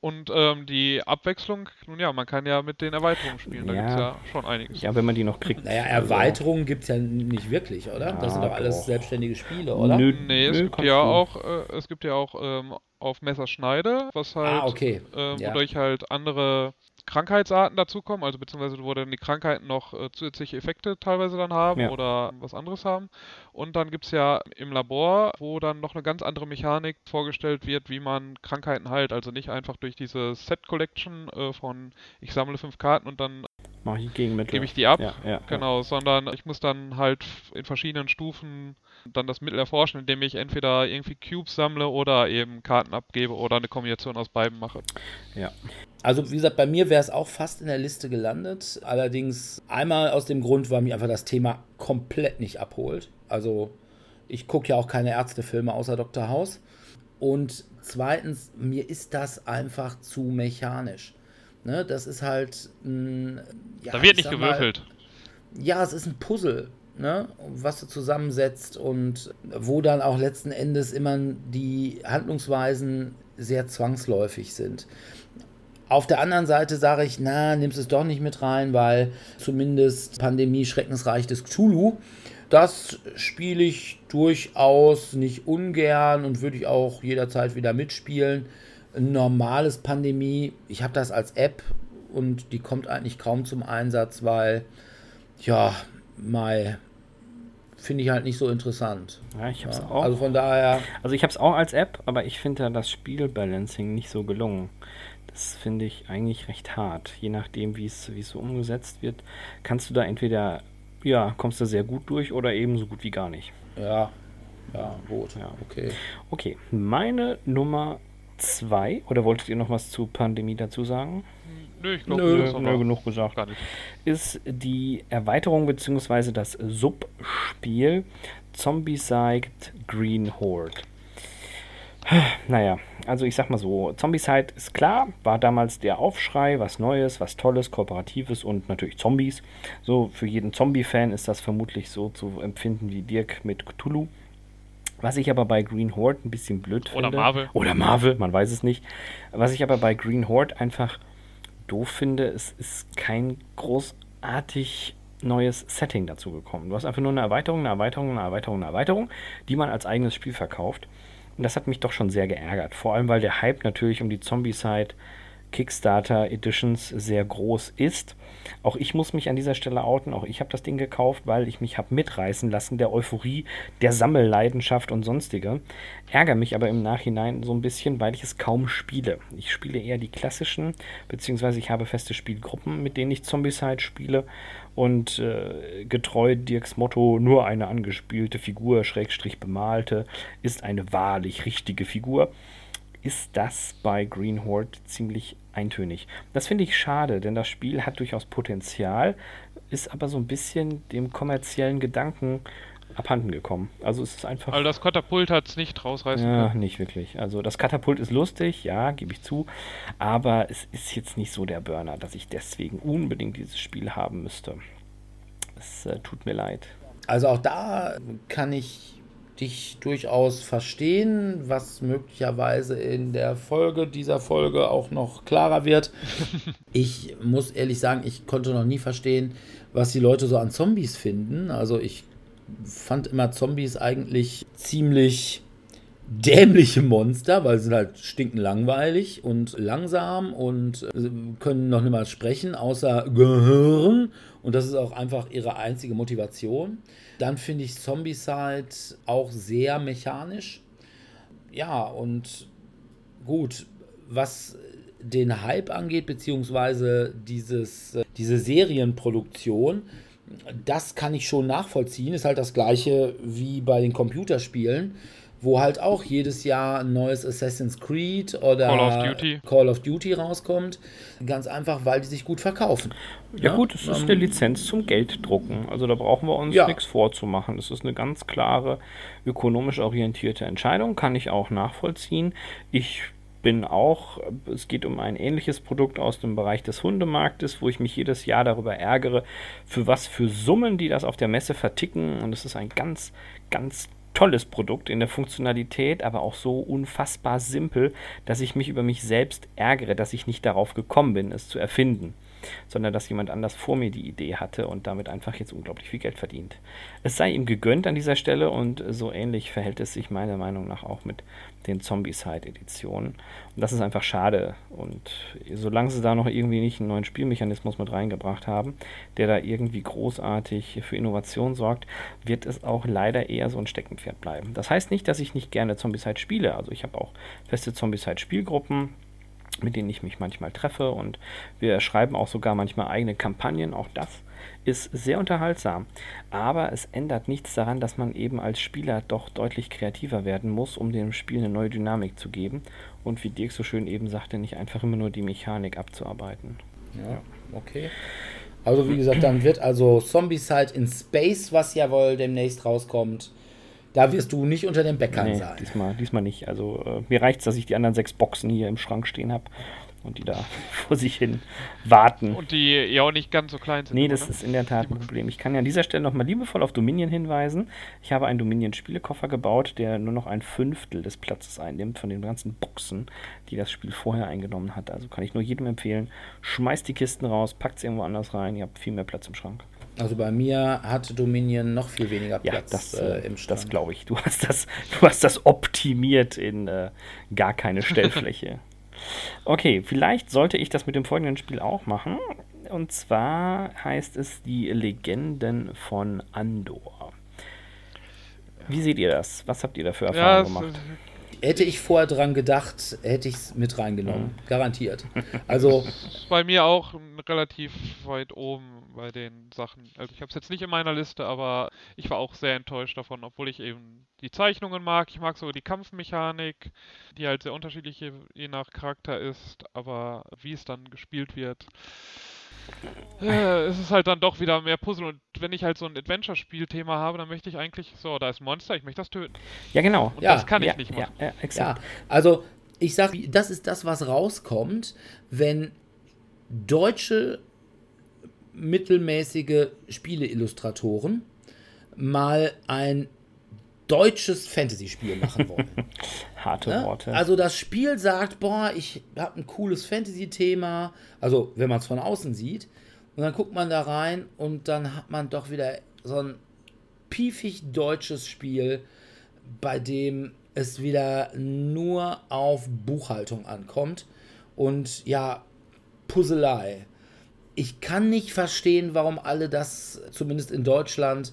Und ähm, die Abwechslung, nun ja, man kann ja mit den Erweiterungen spielen, da Ja. gibt es ja schon einiges. ja, wenn man die noch kriegt. Naja, Also, Erweiterungen gibt es ja nicht wirklich, oder? das sind Ja, doch alles doch. selbstständige Spiele, oder? Nö, Nee, es nö, gibt ja auch, äh, es gibt ja auch ähm, auf Messerschneide, was halt, Ah, okay. ähm, Ja. wodurch halt andere Krankheitsarten dazukommen, also beziehungsweise wo dann die Krankheiten noch äh, zusätzliche Effekte teilweise dann haben Ja. oder was anderes haben. Und dann gibt es ja im Labor, wo dann noch eine ganz andere Mechanik vorgestellt wird, wie man Krankheiten heilt. Also nicht einfach durch diese Set-Collection äh, von ich sammle fünf Karten und dann Mach ich Gegenmittel. gebe ich die ab. Ja, ja, ja. Genau, sondern ich muss dann halt in verschiedenen Stufen dann das Mittel erforschen, indem ich entweder irgendwie Cubes sammle oder eben Karten abgebe oder eine Kombination aus beiden mache. ja. Also, wie gesagt, bei mir wäre es auch fast in der Liste gelandet. Allerdings einmal aus dem Grund, weil mich einfach das Thema komplett nicht abholt. Also, ich gucke ja auch keine Ärztefilme außer Dr. House. Und zweitens, mir ist das einfach zu mechanisch. Ne, das ist halt. Ein, ja, da wird ich nicht sag mal, gewürfelt. ja, es ist ein Puzzle, ne? was du zusammensetzt und wo dann auch letzten Endes immer die Handlungsweisen sehr zwangsläufig sind. Auf der anderen Seite sage ich, na, nimmst es doch nicht mit rein, weil zumindest Pandemie Schreckensreich des Cthulhu, das spiele ich durchaus nicht ungern und würde ich auch jederzeit wieder mitspielen. Ein normales Pandemie, ich habe das als App und die kommt eigentlich kaum zum Einsatz, weil ja, Mai finde ich halt nicht so interessant. ja ich hab's Ja, auch. also von daher, Also ich habe es auch als App, aber ich finde da das Spielbalancing nicht so gelungen. Das finde ich eigentlich recht hart. Je nachdem, wie es wie es so umgesetzt wird, kannst du da entweder, ja, kommst du sehr gut durch oder eben so gut wie gar nicht. ja, ja, gut, Ja. okay. Okay, meine Nummer zwei, oder wolltet ihr noch was zu Pandemie dazu sagen? Nö, ich glaube, Nö, Nö, genug gesagt. gar nicht. Ist die Erweiterung bzw. das Subspiel Zombicide Green Horde. Naja, also ich sag mal so, Zombieside ist klar, war damals der Aufschrei, was Neues, was Tolles, Kooperatives und natürlich Zombies. So, für jeden Zombie-Fan ist das vermutlich so zu empfinden wie Dirk mit Cthulhu. Was ich aber bei Green Horde ein bisschen blöd Oder finde. Marvel. Oder Marvel, man weiß es nicht. Was ich aber bei Green Horde einfach doof finde, es ist kein großartig neues Setting dazu gekommen. Du hast einfach nur eine Erweiterung, eine Erweiterung, eine Erweiterung, eine Erweiterung, die man als eigenes Spiel verkauft. Und das hat mich doch schon sehr geärgert. Vor allem, weil der Hype natürlich um die Zombie-Side Kickstarter Editions sehr groß ist. Auch ich muss mich an dieser Stelle outen. Auch ich habe das Ding gekauft, weil ich mich habe mitreißen lassen der Euphorie, der Sammelleidenschaft und sonstige. Ärgere mich aber im Nachhinein so ein bisschen, weil ich es kaum spiele. Ich spiele eher die klassischen, beziehungsweise ich habe feste Spielgruppen, mit denen ich Zombicide spiele. Und äh, getreu Dirks Motto, nur eine angespielte Figur, Schrägstrich bemalte, ist eine wahrlich richtige Figur ist das bei Green Horde ziemlich eintönig. Das finde ich schade, denn das Spiel hat durchaus Potenzial, ist aber so ein bisschen dem kommerziellen Gedanken abhanden gekommen. Also es ist einfach. Also das Katapult hat es nicht rausreißen ja, können. nicht wirklich. Also das Katapult ist lustig, ja, gebe ich zu, aber es ist jetzt nicht so der Burner, dass ich deswegen unbedingt dieses Spiel haben müsste. Es äh, tut mir leid. Also auch da kann ich dich durchaus verstehen, was möglicherweise in der Folge dieser Folge auch noch klarer wird. Ich muss ehrlich sagen, ich konnte noch nie verstehen, was die Leute so an Zombies finden. Also ich fand immer Zombies eigentlich ziemlich dämliche Monster, weil sie sind halt stinken langweilig und langsam und äh, können noch nicht mal sprechen, außer Gehirn. Und das ist auch einfach ihre einzige Motivation. Dann finde ich Zombicide auch sehr mechanisch. Ja, und gut, was den Hype angeht, beziehungsweise dieses, äh, diese Serienproduktion, das kann ich schon nachvollziehen. Ist halt das gleiche wie bei den Computerspielen, wo halt auch jedes Jahr ein neues Assassin's Creed oder Call of Duty. Call of Duty rauskommt. Ganz einfach, weil die sich gut verkaufen. Ja, gut, es ist eine Lizenz zum Gelddrucken. Also da brauchen wir uns Ja. nichts vorzumachen. Es ist eine ganz klare, ökonomisch orientierte Entscheidung, kann ich auch nachvollziehen. Ich bin auch, es geht um ein ähnliches Produkt aus dem Bereich des Hundemarktes, wo ich mich jedes Jahr darüber ärgere, für was für Summen die das auf der Messe verticken. Und es ist ein ganz, ganz tolles Produkt in der Funktionalität, aber auch so unfassbar simpel, dass ich mich über mich selbst ärgere, dass ich nicht darauf gekommen bin, es zu erfinden sondern dass jemand anders vor mir die Idee hatte und damit einfach jetzt unglaublich viel Geld verdient. Es sei ihm gegönnt an dieser Stelle und so ähnlich verhält es sich meiner Meinung nach auch mit den Zombie-Side-Editionen. Und das ist einfach schade. Und solange sie da noch irgendwie nicht einen neuen Spielmechanismus mit reingebracht haben, der da irgendwie großartig für Innovation sorgt, wird es auch leider eher so ein Steckenpferd bleiben. Das heißt nicht, dass ich nicht gerne Zombie-Side spiele. Also ich habe auch feste Zombie-Side-Spielgruppen mit denen ich mich manchmal treffe und wir schreiben auch sogar manchmal eigene Kampagnen. Auch das ist sehr unterhaltsam. Aber es ändert nichts daran, dass man eben als Spieler doch deutlich kreativer werden muss, um dem Spiel eine neue Dynamik zu geben. Und wie Dirk so schön eben sagte, nicht einfach immer nur die Mechanik abzuarbeiten. Ja, okay. Also wie gesagt, dann wird also Zombicide in Space, was ja wohl demnächst rauskommt, da wirst du nicht unter den Bäckern Nee, sein. diesmal, diesmal nicht. Also äh, mir reicht es, dass ich die anderen sechs Boxen hier im Schrank stehen habe und die da vor sich hin warten. Und die ja auch nicht ganz so klein sind. Nee, das ne? ist in der Tat ein Problem. Ich kann ja an dieser Stelle nochmal liebevoll auf Dominion hinweisen. Ich habe einen Dominion-Spielekoffer gebaut, der nur noch ein Fünftel des Platzes einnimmt von den ganzen Boxen, die das Spiel vorher eingenommen hat. Also kann ich nur jedem empfehlen, schmeißt die Kisten raus, packt sie irgendwo anders rein, ihr habt viel mehr Platz im Schrank. Also bei mir hat Dominion noch viel weniger Ja, Platz das, äh, im das Schrank. glaube ich. Du hast das, du hast das optimiert in äh, gar keine Stellfläche. Okay, vielleicht sollte ich das mit dem folgenden Spiel auch machen. Und zwar heißt es die Legenden von Andor. Wie seht ihr das? Was habt ihr da für Ja, Erfahrungen es, gemacht? Hätte ich vorher dran gedacht, hätte ich es mit reingenommen. Garantiert. Also, bei mir auch relativ weit oben bei den Sachen. Also ich habe es jetzt nicht in meiner Liste, aber ich war auch sehr enttäuscht davon, obwohl ich eben die Zeichnungen mag. Ich mag sogar die Kampfmechanik, die halt sehr unterschiedlich je, je nach Charakter ist, aber wie es dann gespielt wird, äh, es ist halt dann doch wieder mehr Puzzle. Und wenn ich halt so ein Adventure-Spiel-Thema habe, dann möchte ich eigentlich, so, da ist ein Monster, ich möchte das töten. Ja, genau. Und Ja, das kann ich ja, nicht ja, machen. ja, Ja, exakt. also ich sag, das ist das, was rauskommt, wenn deutsche mittelmäßige Spieleillustratoren mal ein deutsches Fantasy-Spiel machen wollen. Harte Ne? Worte. Also das Spiel sagt, boah, ich habe ein cooles Fantasy-Thema, also wenn man es von außen sieht, und dann guckt man da rein und dann hat man doch wieder so ein piefig deutsches Spiel, bei dem es wieder nur auf Buchhaltung ankommt und ja, Puzzlei. Ich kann nicht verstehen, warum alle das, zumindest in Deutschland,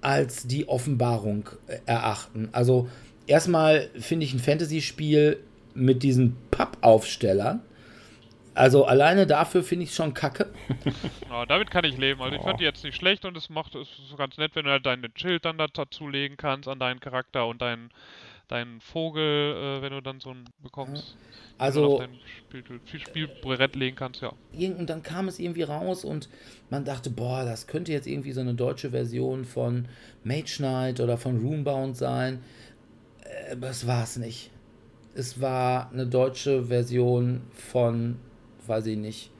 als die Offenbarung äh, erachten. Also erstmal finde ich ein Fantasy-Spiel mit diesen Pappaufstellern. Also alleine dafür finde ich es schon kacke. Ja, damit kann ich leben. Also ich fand die jetzt nicht schlecht und es macht es ganz nett, wenn du halt deinen Schild dann da dazulegen kannst an deinen Charakter und deinen deinen Vogel, äh, wenn du dann so einen bekommst. Also auf dein Spiel, Spielbrett legen kannst, ja. und dann kam es irgendwie raus und man dachte, boah, das könnte jetzt irgendwie so eine deutsche Version von Mage Knight oder von Runebound sein. Äh, Aber es war es nicht. Es war eine deutsche Version von, weiß ich nicht.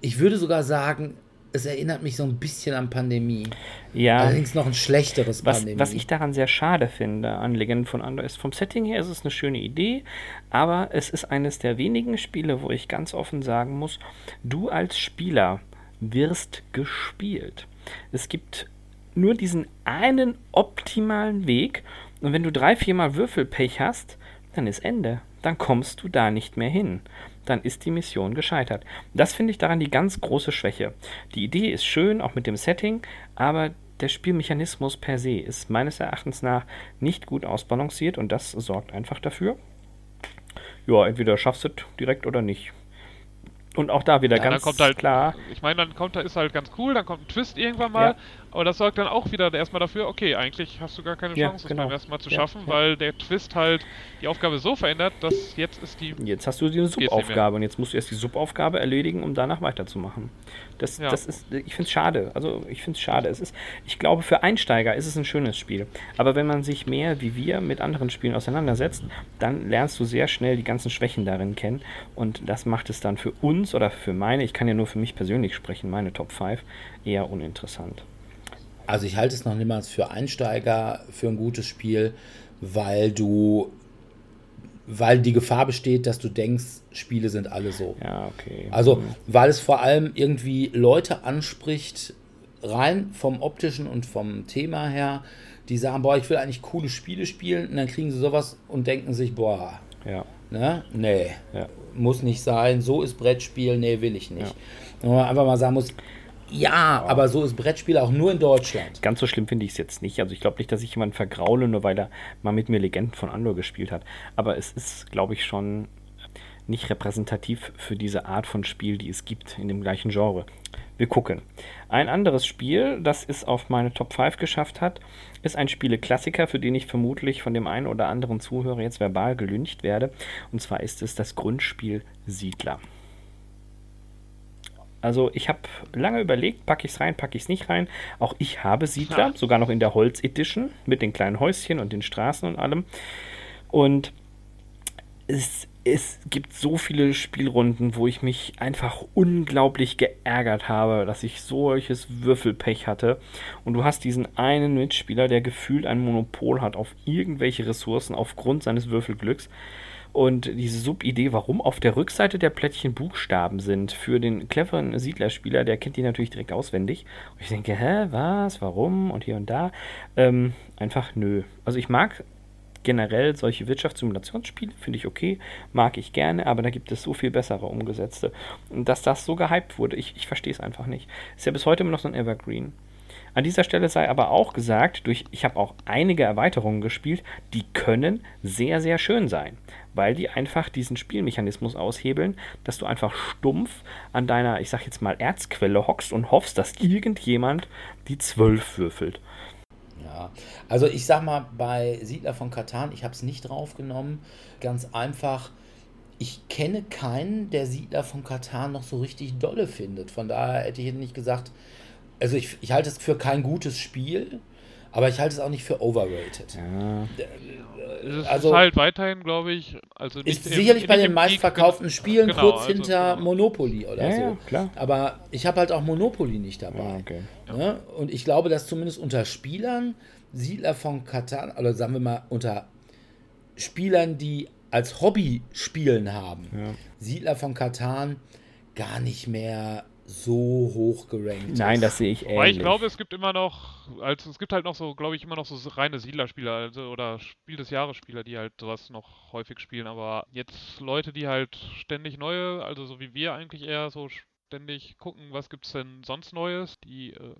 Ich würde sogar sagen, es erinnert mich so ein bisschen an Pandemie. ja. Allerdings noch ein schlechteres Was, Pandemie. was ich daran sehr schade finde an Legenden von Andor ist, vom Setting her ist es eine schöne Idee, aber es ist eines der wenigen Spiele, wo ich ganz offen sagen muss, du als Spieler wirst gespielt. Es gibt nur diesen einen optimalen Weg und wenn du drei, viermal Würfelpech hast, dann ist Ende. Dann kommst du da nicht mehr hin. Dann ist die Mission gescheitert. Das finde ich daran die ganz große Schwäche. Die Idee ist schön, auch mit dem Setting, aber der Spielmechanismus per se ist meines Erachtens nach nicht gut ausbalanciert und das sorgt einfach dafür. Ja, entweder schaffst du es direkt oder nicht. Und auch da wieder Ja, dann ganz kommt halt, klar. ich meine, dann kommt da ist halt ganz cool, dann kommt ein Twist irgendwann mal, Ja. Aber das sorgt dann auch wieder erstmal dafür, okay, eigentlich hast du gar keine Ja, Chance, das genau. beim ersten Mal zu Ja, schaffen, ja. weil der Twist halt die Aufgabe so verändert, dass jetzt ist die Jetzt hast du die. Subaufgabe und jetzt musst du erst die Subaufgabe erledigen, um danach weiterzumachen. Das, Ja. das ist, ich finde es schade. Also ich finde es schade. Es ist, ich glaube, für Einsteiger ist es ein schönes Spiel. Aber wenn man sich mehr wie wir mit anderen Spielen auseinandersetzt, dann lernst du sehr schnell die ganzen Schwächen darin kennen. Und das macht es dann für uns oder für meine, ich kann ja nur für mich persönlich sprechen, meine Top 5, eher uninteressant. Also ich halte es noch niemals für Einsteiger für ein gutes Spiel, weil du, weil die Gefahr besteht, dass du denkst, Spiele sind alle so. Ja, okay. Also, weil es vor allem irgendwie Leute anspricht, rein vom optischen und vom Thema her, die sagen, boah, ich will eigentlich coole Spiele spielen und dann kriegen sie sowas und denken sich, boah, ja, ne, nee, ja. muss nicht sein, so ist Brettspiel, nee, will ich nicht. Und man einfach mal sagen muss, ja, aber so ist Brettspiel auch nur in Deutschland. Ganz so schlimm finde ich es jetzt nicht. Also ich glaube nicht, dass ich jemanden vergraule, nur weil er mal mit mir Legenden von Andor gespielt hat. Aber es ist, glaube ich, schon nicht repräsentativ für diese Art von Spiel, die es gibt in dem gleichen Genre. Wir gucken. Ein anderes Spiel, das es auf meine Top 5 geschafft hat, ist ein Spieleklassiker, für den ich vermutlich von dem einen oder anderen Zuhörer jetzt verbal gelüncht werde. Und zwar ist es das Grundspiel Siedler. Also ich habe lange überlegt, packe ich es rein, packe ich es nicht rein. Auch ich habe Siedler, Ja. sogar noch in der Holz-Edition mit den kleinen Häuschen und den Straßen und allem. Und es, es gibt so viele Spielrunden, wo ich mich einfach unglaublich geärgert habe, dass ich solches Würfelpech hatte. Und du hast diesen einen Mitspieler, der gefühlt ein Monopol hat auf irgendwelche Ressourcen aufgrund seines Würfelglücks. Und diese Subidee, warum auf der Rückseite der Plättchen Buchstaben sind, für den cleveren Siedlerspieler, der kennt die natürlich direkt auswendig. Und ich denke, hä, was, warum und hier und da. Ähm, einfach nö. Also ich mag generell solche Wirtschaftssimulationsspiele, finde ich okay, mag ich gerne, aber da gibt es so viel bessere umgesetzte. Und dass das so gehypt wurde, ich, ich verstehe es einfach nicht. Ist ja bis heute immer noch so ein Evergreen. An dieser Stelle sei aber auch gesagt, durch, ich habe auch einige Erweiterungen gespielt, die können sehr, sehr schön sein, weil die einfach diesen Spielmechanismus aushebeln, dass du einfach stumpf an deiner, ich sag jetzt mal, Erzquelle hockst und hoffst, dass irgendjemand die 12 würfelt. Ja, also ich sag mal, bei Siedler von Katan, ich habe es nicht draufgenommen, ganz einfach, ich kenne keinen, der Siedler von Katar noch so richtig dolle findet. Von daher hätte ich nicht gesagt, also ich, ich halte es für kein gutes Spiel, aber ich halte es auch nicht für overrated. Ja. Es ist Also- halt weiterhin, glaube ich, also nicht Ist im- sicherlich bei nicht den im meistverkauften Peak- Spielen genau, kurz also, hinter genau. Monopoly oder Ja, so. ja, klar. Aber ich habe halt auch Monopoly nicht dabei. Okay. Ne? Und ich glaube, dass zumindest unter Spielern Siedler von Katan, oder sagen wir mal unter Spielern, die als Hobby spielen haben, Ja. Siedler von Katan gar nicht mehr so hoch gerankt. Nein, ist. das sehe ich ähnlich. Weil ich glaube, es gibt immer noch, also es gibt halt noch so, glaube ich, immer noch so reine Siedlerspieler, also oder Spiel des Jahres Spieler, die halt sowas noch häufig spielen. Aber jetzt Leute, die halt ständig neue, also so wie wir eigentlich eher so ständig gucken, was gibt's denn sonst Neues, die äh,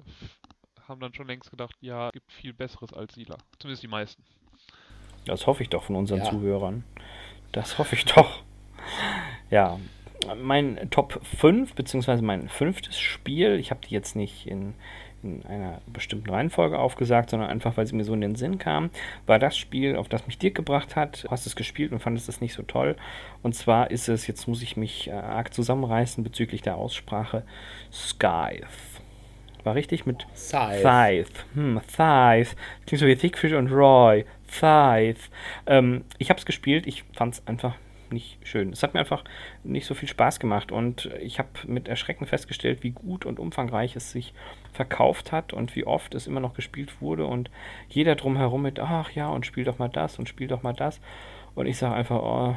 haben dann schon längst gedacht, ja, gibt viel Besseres als Siedler. Zumindest die meisten. Das hoffe ich doch von unseren Ja. Zuhörern. Das hoffe ich doch. Ja, mein Top 5, beziehungsweise mein fünftes Spiel, ich habe die jetzt nicht in, in einer bestimmten Reihenfolge aufgesagt, sondern einfach, weil sie mir so in den Sinn kam, war das Spiel, auf das mich Dirk gebracht hat. Du hast es gespielt und fandest es nicht so toll. Und zwar ist es, jetzt muss ich mich äh, arg zusammenreißen bezüglich der Aussprache, Scythe. War richtig mit Scythe. Scythe. Hm, Scythe. Klingt so wie Thickfish und Roy. Scythe. Ähm, ich habe es gespielt, ich fand es einfach nicht schön. Es hat mir einfach nicht so viel Spaß gemacht und ich habe mit Erschrecken festgestellt, wie gut und umfangreich es sich verkauft hat und wie oft es immer noch gespielt wurde und jeder drumherum mit, ach ja, und spiel doch mal das und spiel doch mal das. Und ich sage einfach, oh,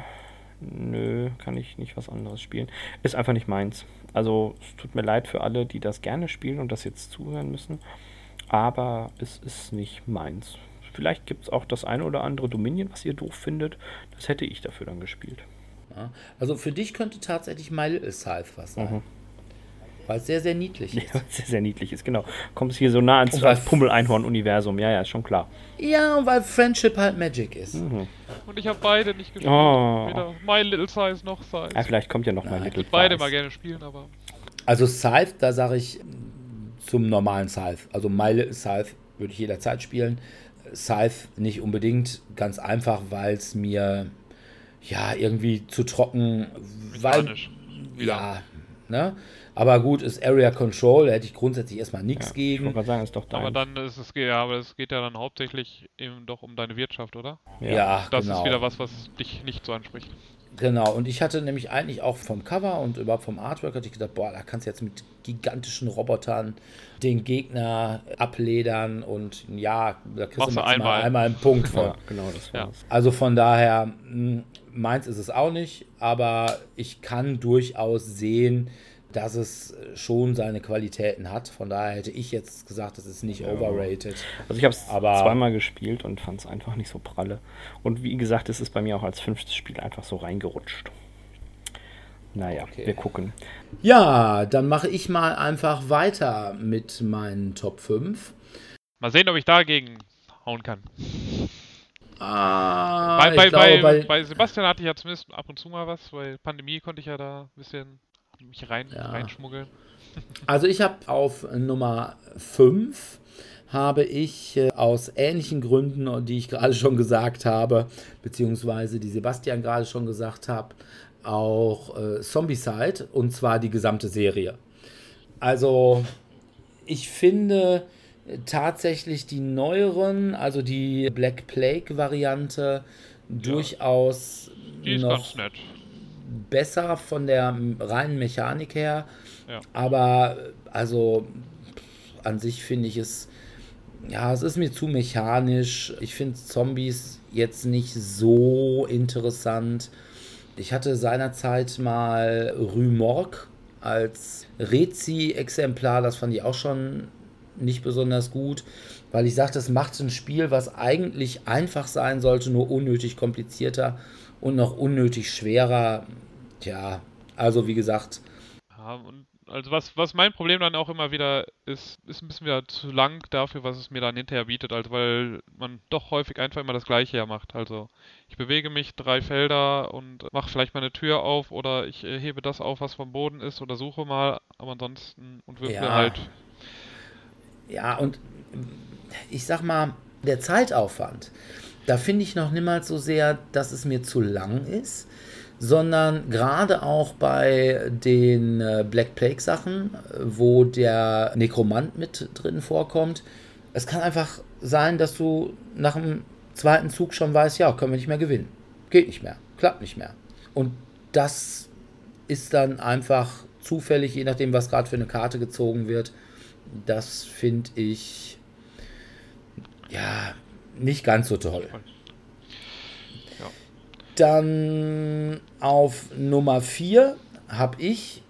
nö, kann ich nicht was anderes spielen. Ist einfach nicht meins. Also es tut mir leid für alle, die das gerne spielen und das jetzt zuhören müssen, aber es ist nicht meins. Vielleicht gibt es auch das eine oder andere Dominion, was ihr doof findet. Das hätte ich dafür dann gespielt. Ja. Also für dich könnte tatsächlich My Little Scythe was sein. Mhm. Weil es sehr, sehr niedlich ist. Ja, sehr, sehr niedlich ist, genau. Kommst hier so nah ans Pummel-Einhorn-Universum. Ja, ja, ist schon klar. Ja, und weil Friendship halt Magic ist. Mhm. Und ich habe beide nicht gespielt. Oh. Weder My Little Size noch Size. Ja, vielleicht kommt ja noch mal Little Beide Prize. mal gerne spielen, aber Also Scythe, da sage ich mm, zum normalen Scythe. Also My Little Scythe würde ich jederzeit spielen. Scythe nicht unbedingt, ganz einfach, weil es mir ja irgendwie zu trocken. Wieder. ja, ne? Aber gut, ist Area Control, da hätte ich grundsätzlich erstmal nichts Ja, ich gegen. gerade sagen, ist doch Aber dann ist es, ja, aber es geht ja dann hauptsächlich eben doch um deine Wirtschaft, oder? Ja, Das genau. ist wieder was, was dich nicht so anspricht. Genau, und ich hatte nämlich eigentlich auch vom Cover und überhaupt vom Artwork hatte ich gedacht, boah, da kannst du jetzt mit gigantischen Robotern den Gegner abledern und ja, da kriegst Machst du einmal. einmal einen Punkt von. Ja, genau, das Ja. war's. Also von daher, mh, meins ist es auch nicht, aber ich kann durchaus sehen, dass es schon seine Qualitäten hat. Von daher hätte ich jetzt gesagt, es ist nicht overrated. Also ich habe es Aber- zweimal gespielt und fand es einfach nicht so pralle. Und wie gesagt, es ist bei mir auch als fünftes Spiel einfach so reingerutscht. Naja, Okay. wir gucken. Ja, dann mache ich mal einfach weiter mit meinen Top 5. Mal sehen, ob ich dagegen hauen kann. Ah, bei, ich bei, glaube, bei, bei, bei Sebastian hatte ich ja zumindest ab und zu mal was, weil Pandemie konnte ich ja da ein bisschen mich rein, Ja. reinschmuggeln. Also ich habe auf Nummer 5 habe ich äh, aus ähnlichen Gründen, die ich gerade schon gesagt habe, beziehungsweise die Sebastian gerade schon gesagt hat, auch äh, Zombicide und zwar die gesamte Serie. Also ich finde tatsächlich die neueren, also die Black Plague Variante, durchaus Die ist noch ganz nett. Besser von der reinen Mechanik her. Ja. Aber also an sich finde ich es, ja, es ist mir zu mechanisch. Ich finde Zombies jetzt nicht so interessant. Ich hatte seinerzeit mal Rümork als Rezi-Exemplar, das fand ich auch schon nicht besonders gut, weil ich sagte, es macht ein Spiel, was eigentlich einfach sein sollte, nur unnötig komplizierter und noch unnötig schwerer. Tja, also wie gesagt, Ja, und also was, was mein Problem dann auch immer wieder ist, ist ein bisschen wieder zu lang dafür, was es mir dann hinterher bietet, also weil man doch häufig einfach immer das Gleiche ja macht. Also ich bewege mich drei Felder und mache vielleicht mal eine Tür auf oder ich äh, hebe das auf, was vom Boden ist oder suche mal, aber ansonsten und würfle Ja. halt. Ja, und ich sag mal, der Zeitaufwand, da finde ich noch niemals so sehr, dass es mir zu lang ist, sondern gerade auch bei den äh, Black Plague Sachen, wo der Nekromant mit drin vorkommt, es kann einfach sein, dass du nach dem zweiten Zug schon weißt, ja, können wir nicht mehr gewinnen. Geht nicht mehr, klappt nicht mehr. Und das ist dann einfach zufällig, je nachdem, was gerade für eine Karte gezogen wird. Das finde ich ja nicht ganz so toll. Dann auf Nummer 4 habe ich,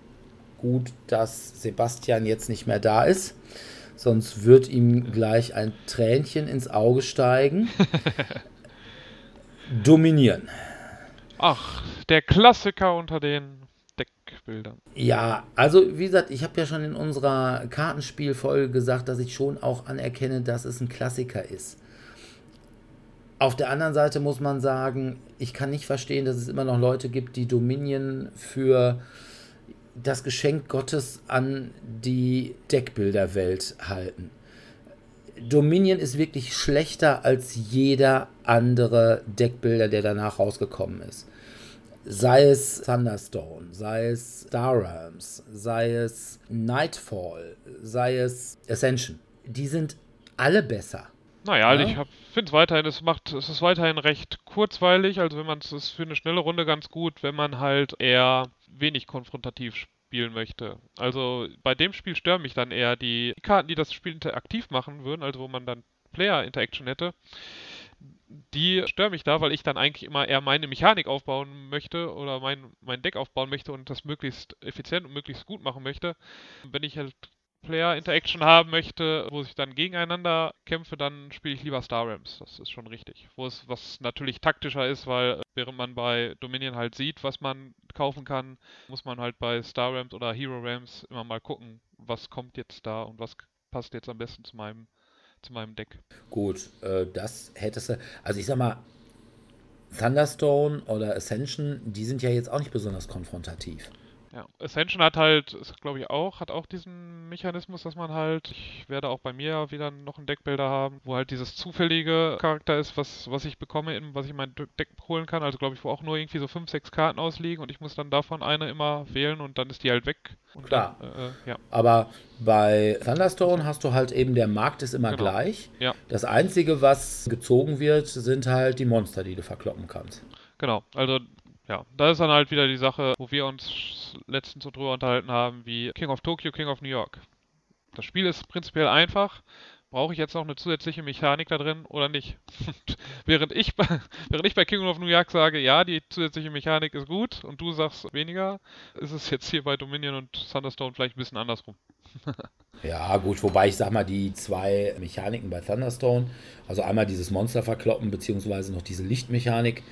gut, dass Sebastian jetzt nicht mehr da ist, sonst wird ihm gleich ein Tränchen ins Auge steigen. Dominieren. Ach, der Klassiker unter den Deckbildern. Ja, also wie gesagt, ich habe ja schon in unserer Kartenspielfolge gesagt, dass ich schon auch anerkenne, dass es ein Klassiker ist. Auf der anderen Seite muss man sagen, ich kann nicht verstehen, dass es immer noch Leute gibt, die Dominion für das Geschenk Gottes an die Deckbilderwelt halten. Dominion ist wirklich schlechter als jeder andere Deckbilder, der danach rausgekommen ist. Sei es Thunderstone, sei es Starrams, sei es Nightfall, sei es Ascension. Die sind alle besser. Naja, also ja? ich finde es weiterhin, es macht, es ist weiterhin recht kurzweilig, also wenn man es ist für eine schnelle Runde ganz gut, wenn man halt eher wenig konfrontativ spielen möchte. Also bei dem Spiel stören mich dann eher die Karten, die das Spiel interaktiv machen würden, also wo man dann Player-Interaction hätte. Die stören mich da, weil ich dann eigentlich immer eher meine Mechanik aufbauen möchte oder mein, mein Deck aufbauen möchte und das möglichst effizient und möglichst gut machen möchte. Wenn ich halt Player-Interaction haben möchte, wo ich dann gegeneinander kämpfe, dann spiele ich lieber Star Rams. Das ist schon richtig. Wo es was natürlich taktischer ist, weil äh, während man bei Dominion halt sieht, was man kaufen kann, muss man halt bei Star Rams oder Hero Rams immer mal gucken, was kommt jetzt da und was passt jetzt am besten zu meinem, zu meinem Deck. Gut, äh, das hättest du. Also ich sag mal, Thunderstone oder Ascension, die sind ja jetzt auch nicht besonders konfrontativ. Ja, Ascension hat halt, glaube ich auch, hat auch diesen Mechanismus, dass man halt, ich werde auch bei mir wieder noch einen Deckbilder haben, wo halt dieses zufällige Charakter ist, was, was ich bekomme, was ich mein Deck holen kann. Also glaube ich, wo auch nur irgendwie so fünf, sechs Karten ausliegen und ich muss dann davon eine immer wählen und dann ist die halt weg. Klar. Dann, äh, ja. Aber bei Thunderstone hast du halt eben, der Markt ist immer genau. gleich. Ja. Das Einzige, was gezogen wird, sind halt die Monster, die du verkloppen kannst. Genau, also ja, da ist dann halt wieder die Sache, wo wir uns letztens so drüber unterhalten haben, wie King of Tokyo, King of New York. Das Spiel ist prinzipiell einfach. Brauche ich jetzt noch eine zusätzliche Mechanik da drin oder nicht? während, ich bei, während ich bei King of New York sage, ja, die zusätzliche Mechanik ist gut und du sagst weniger, ist es jetzt hier bei Dominion und Thunderstone vielleicht ein bisschen andersrum. ja, gut, wobei ich sag mal, die zwei Mechaniken bei Thunderstone, also einmal dieses Monster verkloppen, beziehungsweise noch diese Lichtmechanik,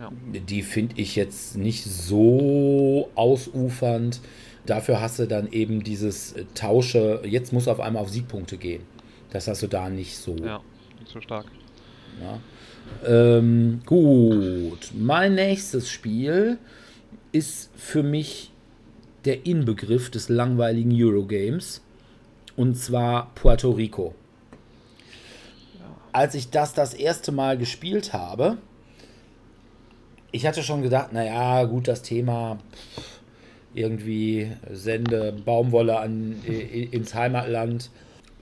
ja. Die finde ich jetzt nicht so ausufernd. Dafür hast du dann eben dieses Tausche, jetzt muss auf einmal auf Siegpunkte gehen. Das hast du da nicht so. Ja, nicht so stark. Ja. Ähm, gut, mein nächstes Spiel ist für mich der Inbegriff des langweiligen Eurogames. Und zwar Puerto Rico. Als ich das das erste Mal gespielt habe, ich hatte schon gedacht, naja, gut, das Thema irgendwie sende Baumwolle an, ins Heimatland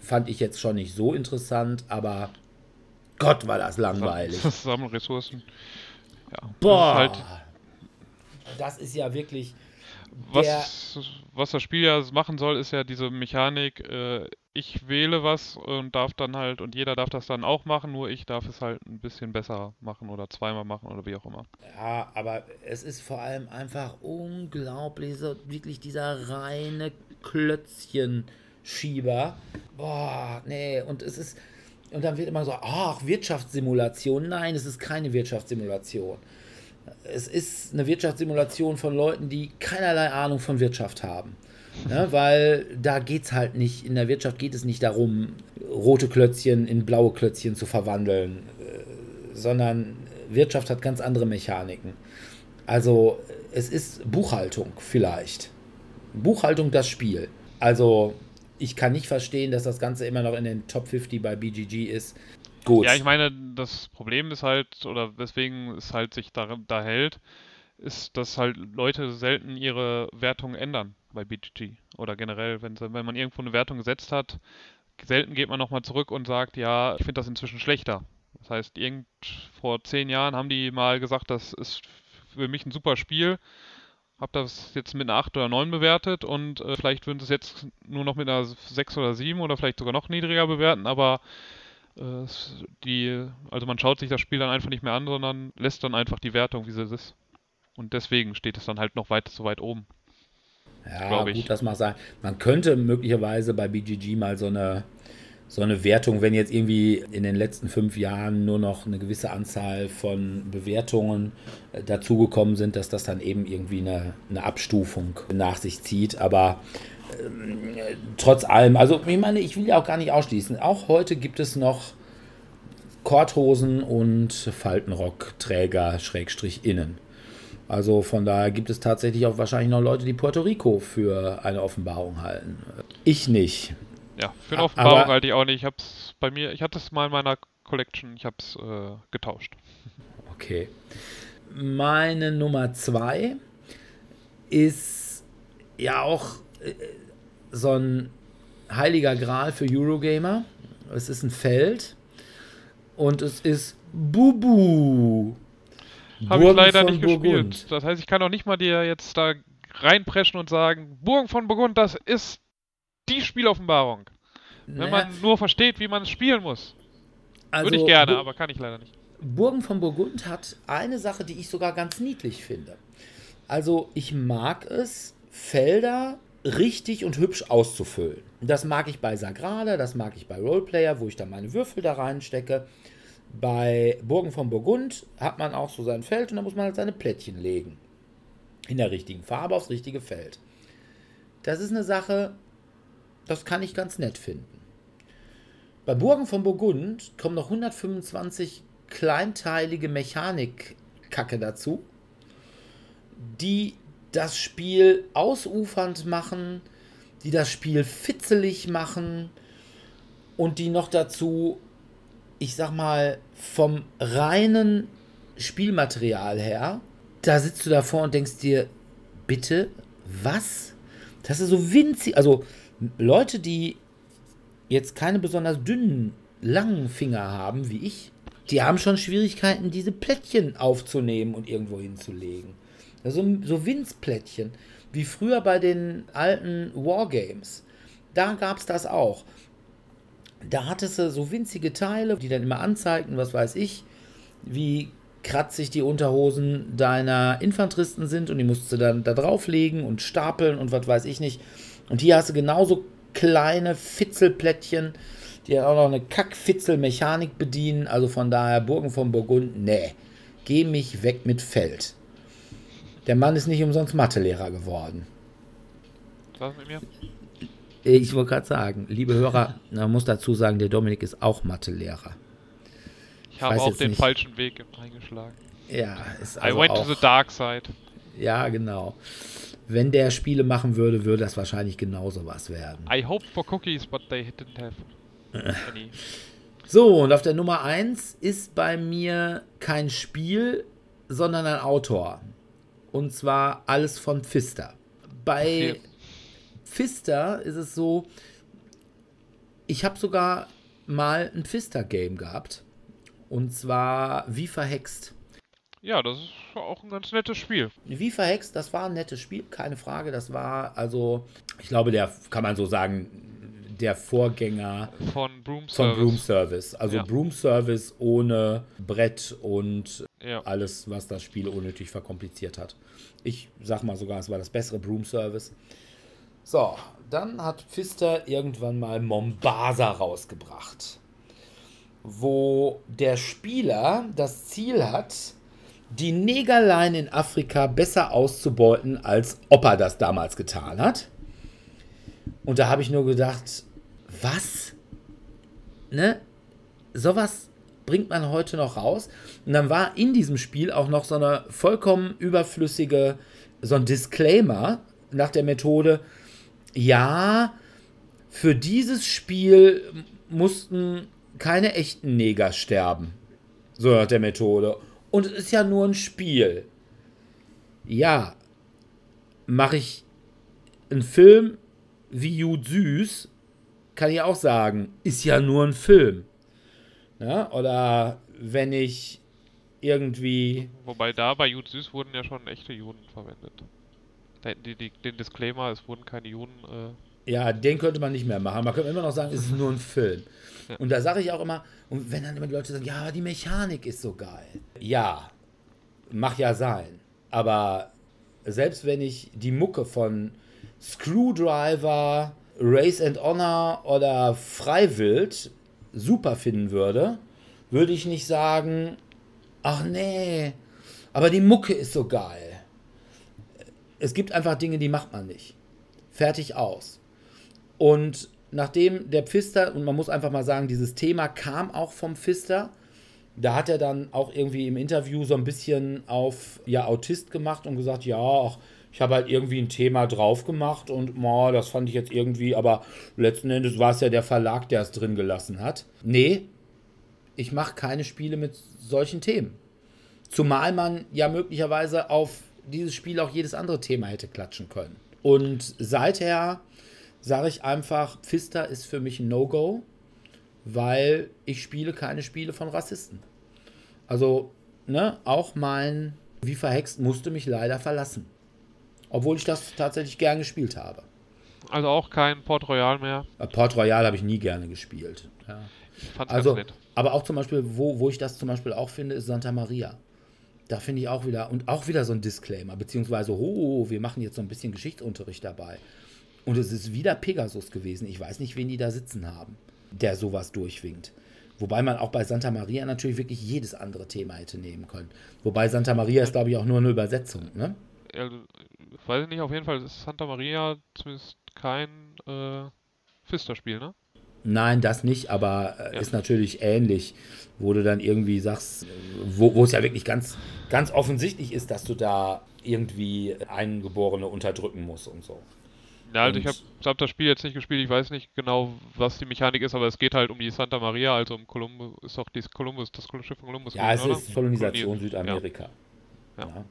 fand ich jetzt schon nicht so interessant, aber Gott, war das langweilig. Sammeln Ressourcen. Ja, Boah, das ist, halt das ist ja wirklich was, was das Spiel ja machen soll, ist ja diese Mechanik, äh, ich wähle was und darf dann halt, und jeder darf das dann auch machen, nur ich darf es halt ein bisschen besser machen oder zweimal machen oder wie auch immer. Ja, aber es ist vor allem einfach unglaublich, so wirklich dieser reine Klötzchenschieber. Boah, nee, und es ist, und dann wird immer so, ach, Wirtschaftssimulation. Nein, es ist keine Wirtschaftssimulation es ist eine Wirtschaftssimulation von Leuten, die keinerlei Ahnung von Wirtschaft haben. Ne, weil da geht es halt nicht, in der Wirtschaft geht es nicht darum, rote Klötzchen in blaue Klötzchen zu verwandeln, äh, sondern Wirtschaft hat ganz andere Mechaniken. Also es ist Buchhaltung vielleicht. Buchhaltung das Spiel. Also ich kann nicht verstehen, dass das Ganze immer noch in den Top 50 bei BGG ist. Gut. Ja, ich meine, das Problem ist halt, oder weswegen es halt sich da, da hält, ist, dass halt Leute selten ihre Wertung ändern bei BGG. Oder generell, wenn, wenn man irgendwo eine Wertung gesetzt hat, selten geht man nochmal zurück und sagt, ja, ich finde das inzwischen schlechter. Das heißt, irgend vor zehn Jahren haben die mal gesagt, das ist für mich ein super Spiel. Hab das jetzt mit einer 8 oder 9 bewertet und äh, vielleicht würden sie es jetzt nur noch mit einer 6 oder 7 oder vielleicht sogar noch niedriger bewerten, aber äh, die, also man schaut sich das Spiel dann einfach nicht mehr an, sondern lässt dann einfach die Wertung, wie sie ist. Und deswegen steht es dann halt noch weit so weit oben. Ja, gut, das mag sein. Man könnte möglicherweise bei BGG mal so eine, so eine Wertung, wenn jetzt irgendwie in den letzten fünf Jahren nur noch eine gewisse Anzahl von Bewertungen äh, dazugekommen sind, dass das dann eben irgendwie eine, eine Abstufung nach sich zieht. Aber ähm, trotz allem, also ich meine, ich will ja auch gar nicht ausschließen. Auch heute gibt es noch Korthosen und Faltenrockträger, Schrägstrich innen. Also von daher gibt es tatsächlich auch wahrscheinlich noch Leute, die Puerto Rico für eine Offenbarung halten. Ich nicht. Ja, für eine Offenbarung Aber, halte ich auch nicht. Ich hab's bei mir, ich hatte es mal in meiner Collection, ich habe es äh, getauscht. Okay. Meine Nummer zwei ist ja auch äh, so ein heiliger Gral für Eurogamer. Es ist ein Feld und es ist Bubu. Habe ich leider nicht Burgund. gespielt. Das heißt, ich kann auch nicht mal dir jetzt da reinpreschen und sagen, Burgen von Burgund, das ist die Spieloffenbarung. Naja. Wenn man nur versteht, wie man es spielen muss. Also, Würde ich gerne, aber kann ich leider nicht. Burgen von Burgund hat eine Sache, die ich sogar ganz niedlich finde. Also ich mag es, Felder richtig und hübsch auszufüllen. Das mag ich bei Sagrada, das mag ich bei Roleplayer, wo ich dann meine Würfel da reinstecke. Bei Burgen von Burgund hat man auch so sein Feld und da muss man halt seine Plättchen legen. In der richtigen Farbe aufs richtige Feld. Das ist eine Sache, das kann ich ganz nett finden. Bei Burgen von Burgund kommen noch 125 kleinteilige Mechanikkacke dazu, die das Spiel ausufernd machen, die das Spiel fitzelig machen und die noch dazu ich sag mal, vom reinen Spielmaterial her, da sitzt du davor und denkst dir, bitte, was? Das ist so winzig. Also Leute, die jetzt keine besonders dünnen, langen Finger haben, wie ich, die haben schon Schwierigkeiten, diese Plättchen aufzunehmen und irgendwo hinzulegen. Also so Winzplättchen, wie früher bei den alten Wargames. Da gab es das auch da hattest du so winzige Teile, die dann immer anzeigten, was weiß ich, wie kratzig die Unterhosen deiner Infanteristen sind und die musst du dann da drauflegen und stapeln und was weiß ich nicht. Und hier hast du genauso kleine Fitzelplättchen, die auch noch eine Kackfitzelmechanik bedienen. Also von daher Burgen von Burgund, nee, geh mich weg mit Feld. Der Mann ist nicht umsonst Mathelehrer geworden. Was mit mir? Ich wollte gerade sagen, liebe Hörer, man muss dazu sagen, der Dominik ist auch Mathelehrer. Ich habe auch den nicht. falschen Weg eingeschlagen. Ja, ist also I went auch, to the dark side. Ja, genau. Wenn der Spiele machen würde, würde das wahrscheinlich genauso was werden. I hoped for cookies, but they didn't have any. So, und auf der Nummer 1 ist bei mir kein Spiel, sondern ein Autor. Und zwar alles von Pfister. Bei okay. Pfister ist es so, ich habe sogar mal ein Pfister-Game gehabt. Und zwar Wie verhext. Ja, das ist auch ein ganz nettes Spiel. Wie verhext, das war ein nettes Spiel, keine Frage. Das war also, ich glaube, der kann man so sagen, der Vorgänger von Broom Service. Von Broom Service. Also ja. Broom Service ohne Brett und ja. alles, was das Spiel unnötig verkompliziert hat. Ich sag mal sogar, es war das bessere Broom Service. So, dann hat Pfister irgendwann mal Mombasa rausgebracht, wo der Spieler das Ziel hat, die Negerlein in Afrika besser auszubeuten, als Opa das damals getan hat. Und da habe ich nur gedacht, was? Ne? Sowas bringt man heute noch raus. Und dann war in diesem Spiel auch noch so eine vollkommen überflüssige, so ein Disclaimer nach der Methode, ja, für dieses Spiel mussten keine echten Neger sterben. So nach der Methode. Und es ist ja nur ein Spiel. Ja, mache ich einen Film wie Jude Süß, kann ich auch sagen, ist ja nur ein Film. Ja, oder wenn ich irgendwie. Wobei da bei Jude Süß wurden ja schon echte Juden verwendet. Die, die den Disclaimer, es wurden keine Juden. Äh, Ja, den könnte man nicht mehr machen. Man könnte immer noch sagen, es ist nur ein Film. Ja. Und da sage ich auch immer, und wenn dann immer die Leute sagen, ja, die Mechanik ist so geil. Ja, mag ja sein. Aber selbst wenn ich die Mucke von Screwdriver, Race and Honor oder Freiwild super finden würde, würde ich nicht sagen, ach nee, aber die Mucke ist so geil. Es gibt einfach Dinge, die macht man nicht. Fertig aus. Und nachdem der Pfister, und man muss einfach mal sagen, dieses Thema kam auch vom Pfister, da hat er dann auch irgendwie im Interview so ein bisschen auf ja, Autist gemacht und gesagt, ja, ach, ich habe halt irgendwie ein Thema drauf gemacht und boah, das fand ich jetzt irgendwie, aber letzten Endes war es ja der Verlag, der es drin gelassen hat. Nee, ich mache keine Spiele mit solchen Themen. Zumal man ja möglicherweise auf dieses Spiel auch jedes andere Thema hätte klatschen können. Und seither sage ich einfach, Pfister ist für mich ein No-Go, weil ich spiele keine Spiele von Rassisten. Also, ne, auch mein Wie verhext musste mich leider verlassen. Obwohl ich das tatsächlich gern gespielt habe. also auch kein Port Royal mehr. Äh, Port Royal habe ich nie gerne gespielt. Ja. Also, aber auch zum Beispiel, wo, wo ich das zum Beispiel auch finde, ist Santa Maria. Da finde ich auch wieder, und auch wieder so ein Disclaimer, beziehungsweise, oh, wir machen jetzt so ein bisschen Geschichtsunterricht dabei. Und es ist wieder Pegasus gewesen. Ich weiß nicht, wen die da sitzen haben, der sowas durchwinkt. Wobei man auch bei Santa Maria natürlich wirklich jedes andere Thema hätte nehmen können. Wobei Santa Maria ist, glaube ich, auch nur eine Übersetzung. Ne? Also, weiß ich nicht, auf jeden Fall ist Santa Maria zumindest kein äh, Pfister-Spiel, ne? Nein, das nicht, aber äh, Ja. ist natürlich ähnlich, wo du dann irgendwie sagst, wo, wo es ja wirklich ganz, ganz offensichtlich ist, dass du da irgendwie Eingeborene unterdrücken musst und so. Ja, also ich habe hab das Spiel jetzt nicht gespielt, ich weiß nicht genau, was die Mechanik ist, aber es geht halt um die Santa Maria, also um Columbus, ist doch dieses Columbus, das Schiff von Columbus. Ja, es gewesen, ist oder? Kolonisation Koloni- Südamerika. Ja. Ja.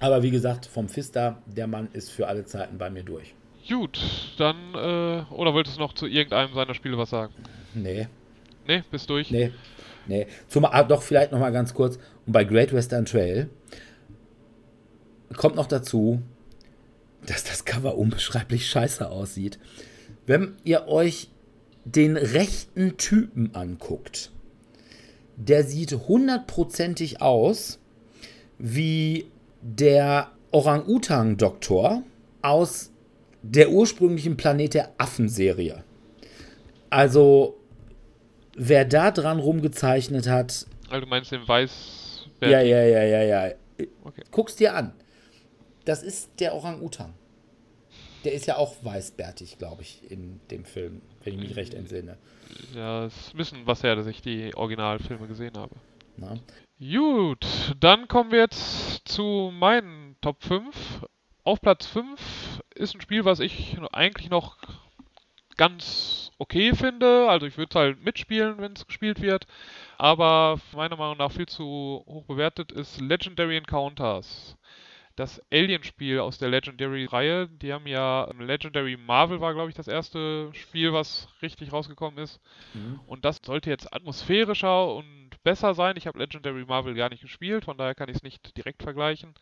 Aber wie gesagt, vom Pfister, der Mann ist für alle Zeiten bei mir durch. Gut, dann, äh, oder wolltest du noch zu irgendeinem seiner Spiele was sagen? Nee, Ne, bist durch? nee, nee. Zumal, ah, doch, vielleicht noch mal ganz kurz. Und bei Great Western Trail kommt noch dazu, dass das Cover unbeschreiblich scheiße aussieht. Wenn ihr euch den rechten Typen anguckt, der sieht hundertprozentig aus wie der Orang-Utang-Doktor aus der ursprünglichen Planet der Affen-Serie. Also, wer da dran rumgezeichnet hat, Also du meinst den Weiß... ja, ja, ja, ja, ja. Okay. Guck's dir an. Das ist der Orang-Utan. Der ist ja auch weißbärtig, glaube ich, in dem Film, wenn ich mich recht entsinne. Ja, es müssen was her, dass ich die Originalfilme gesehen habe. Na? Gut, dann kommen wir jetzt zu meinen Top 5. Auf Platz 5 ist ein Spiel, was ich eigentlich noch ganz okay finde. Also ich würde es halt mitspielen, wenn es gespielt wird. Aber meiner Meinung nach viel zu hoch bewertet ist Legendary Encounters. Das Alien-Spiel aus der Legendary-Reihe. Die haben ja Legendary Marvel war, glaube ich, das erste Spiel, was richtig rausgekommen ist. Mhm. Und das sollte jetzt atmosphärischer und besser sein. Ich habe Legendary Marvel gar nicht gespielt, von daher kann ich es nicht direkt vergleichen.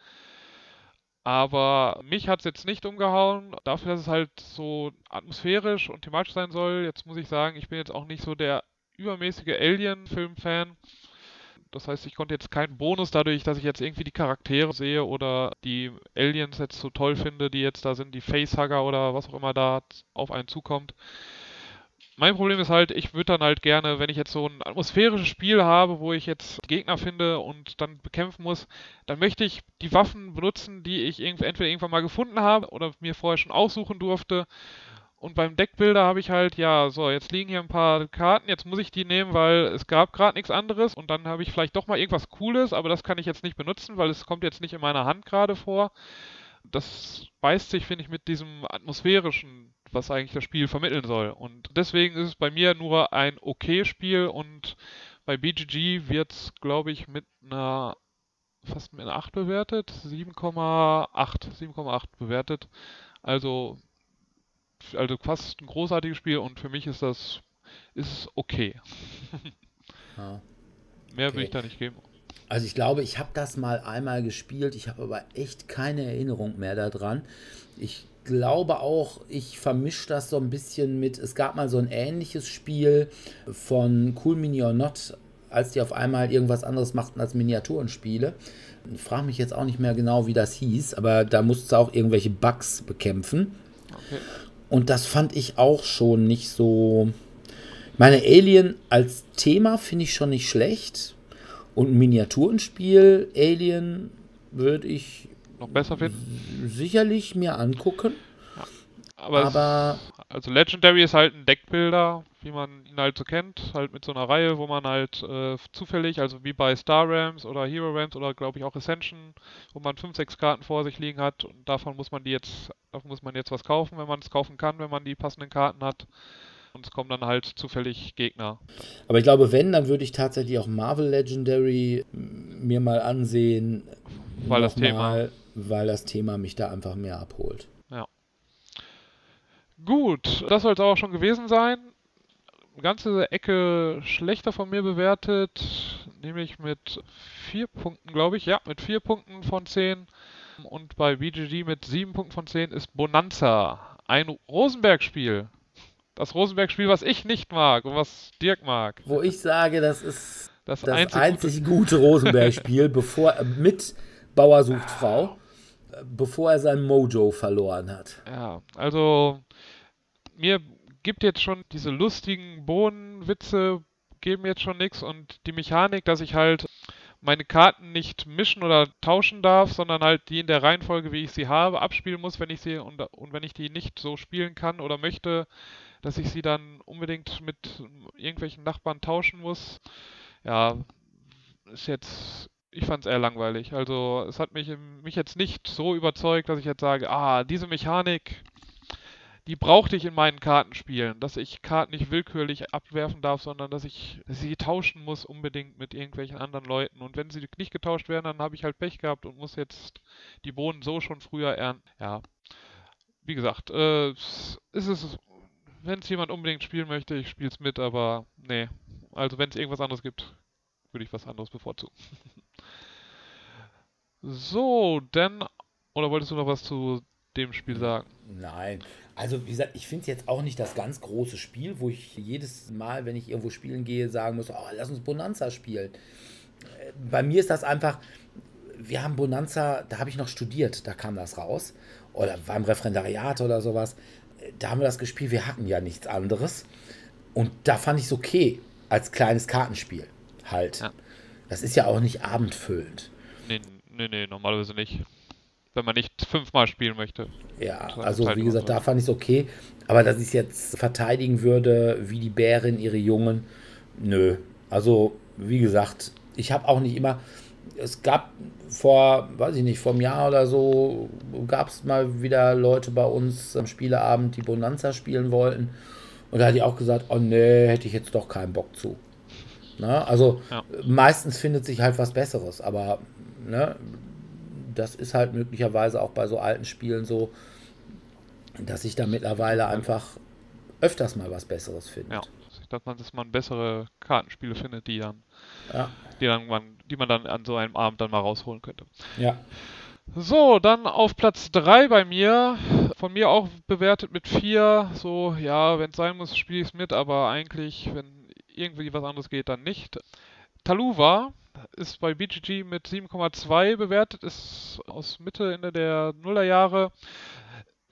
Aber mich hat es jetzt nicht umgehauen. Dafür, dass es halt so atmosphärisch und thematisch sein soll, jetzt muss ich sagen, ich bin jetzt auch nicht so der übermäßige Alien-Film-Fan. Das heißt, ich konnte jetzt keinen Bonus dadurch, dass ich jetzt irgendwie die Charaktere sehe oder die Aliens jetzt so toll finde, die jetzt da sind, die Facehugger oder was auch immer da auf einen zukommt. Mein Problem ist halt, ich würde dann halt gerne, wenn ich jetzt so ein atmosphärisches Spiel habe, wo ich jetzt Gegner finde und dann bekämpfen muss, dann möchte ich die Waffen benutzen, die ich entweder irgendwann mal gefunden habe oder mir vorher schon aussuchen durfte. Und beim Deckbilder habe ich halt, ja, so, jetzt liegen hier ein paar Karten, jetzt muss ich die nehmen, weil es gab gerade nichts anderes und dann habe ich vielleicht doch mal irgendwas Cooles, aber das kann ich jetzt nicht benutzen, weil es kommt jetzt nicht in meiner Hand gerade vor. Das beißt sich, finde ich, mit diesem atmosphärischen was eigentlich das Spiel vermitteln soll. Und deswegen ist es bei mir nur ein okay Spiel und bei BGG wird es, glaube ich, mit einer fast mit einer 8 bewertet, 7,8, 7,8 bewertet. Also also fast ein großartiges Spiel und für mich ist das ist okay. Ja. Mehr Okay. will ich da nicht geben. Also ich glaube, ich habe das mal einmal gespielt, ich habe aber echt keine Erinnerung mehr daran. Ich glaube auch, ich vermische das so ein bisschen mit, es gab mal so ein ähnliches Spiel von Cool Mini or Not, als die auf einmal irgendwas anderes machten als Miniaturenspiele. Ich frage mich jetzt auch nicht mehr genau, wie das hieß, aber da musste auch irgendwelche Bugs bekämpfen. Okay. Und das fand ich auch schon nicht so. Meine, Alien als Thema finde ich schon nicht schlecht. Und ein Miniaturenspiel, Alien, würde ich Noch besser finden. sicherlich mir angucken. Aber, es- Aber also Legendary ist halt ein Deckbilder, wie man ihn halt so kennt, halt mit so einer Reihe, wo man halt äh, zufällig, also wie bei Star Rams oder Hero Rams oder glaube ich auch Ascension, wo man 5, 6 Karten vor sich liegen hat und davon muss man die jetzt, davon muss man jetzt was kaufen, wenn man es kaufen kann, wenn man die passenden Karten hat. Und es kommen dann halt zufällig Gegner. Aber ich glaube, wenn, dann würde ich tatsächlich auch Marvel Legendary mir mal ansehen. Weil das Nochmal, Weil das Thema mich da einfach mehr abholt. Gut, das soll es auch schon gewesen sein. Eine ganze Ecke schlechter von mir bewertet, nämlich mit vier Punkten, glaube ich. Ja, mit vier Punkten von 10. Und bei BGG mit sieben Punkten von 10 ist Bonanza. Ein Rosenberg-Spiel. Das Rosenberg-Spiel, was ich nicht mag und was Dirk mag. Wo ich sage, das ist Das, das einzig, einzig gute Rosenberg-Spiel, bevor mit Bauer sucht Frau, bevor er sein Mojo verloren hat. Ja, also mir gibt jetzt schon diese lustigen Bohnenwitze geben jetzt schon nichts und die Mechanik, dass ich halt meine Karten nicht mischen oder tauschen darf, sondern halt die in der Reihenfolge, wie ich sie habe, abspielen muss, wenn ich sie und, und wenn ich die nicht so spielen kann oder möchte, dass ich sie dann unbedingt mit irgendwelchen Nachbarn tauschen muss. Ja, ist jetzt, ich fand es eher langweilig. Also es hat mich, mich jetzt nicht so überzeugt, dass ich jetzt sage, ah, diese Mechanik, die brauchte ich in meinen Kartenspielen, dass ich Karten nicht willkürlich abwerfen darf, sondern dass ich sie tauschen muss unbedingt mit irgendwelchen anderen Leuten. Und wenn sie nicht getauscht werden, dann habe ich halt Pech gehabt und muss jetzt die Bohnen so schon früher ernten. Ja, wie gesagt, äh, es ist, wenn es jemand unbedingt spielen möchte, ich spiele es mit, aber nee. Also wenn es irgendwas anderes gibt, würde ich was anderes bevorzugen. so, dann, oder wolltest du noch was zu dem Spiel sagen? Nein. Also, wie gesagt, ich finde es jetzt auch nicht das ganz große Spiel, wo ich jedes Mal, wenn ich irgendwo spielen gehe, sagen muss, oh, lass uns Bonanza spielen. Äh, Bei mir ist das einfach, wir haben Bonanza, da habe ich noch studiert, da kam das raus. Oder war im Referendariat oder sowas. Äh, Da haben wir das gespielt, wir hatten ja nichts anderes. Und da fand ich es okay, als kleines Kartenspiel halt. Ja. Das ist ja auch nicht abendfüllend. Nee, nee, nee, normalerweise nicht. Wenn man nicht fünfmal spielen möchte. Ja, also wie gesagt, da fand ich es okay. Aber dass ich es jetzt verteidigen würde, wie die Bärin ihre Jungen, nö. Also, wie gesagt, ich habe auch nicht immer. Es gab vor, weiß ich nicht, vor einem Jahr oder so, gab es mal wieder Leute bei uns am Spieleabend, die Bonanza spielen wollten. Und da hatte ich auch gesagt, oh nee, hätte ich jetzt doch keinen Bock zu. Ne? Also Ja. meistens findet sich halt was Besseres, aber ne, das ist halt möglicherweise auch bei so alten Spielen so, dass sich da mittlerweile einfach öfters mal was Besseres findet. Ja. Dass man, dass man bessere Kartenspiele findet, die dann, Ja. die dann man, die man dann an so einem Abend dann mal rausholen könnte. ja. So, dann auf Platz 3 bei mir. Von mir auch bewertet mit 4. So, ja, wenn es sein muss, spiele ich es mit, aber eigentlich, wenn irgendwie was anderes geht, dann nicht. Taluva ist bei BGG mit 7,2 bewertet, ist aus Mitte, Ende der Nullerjahre.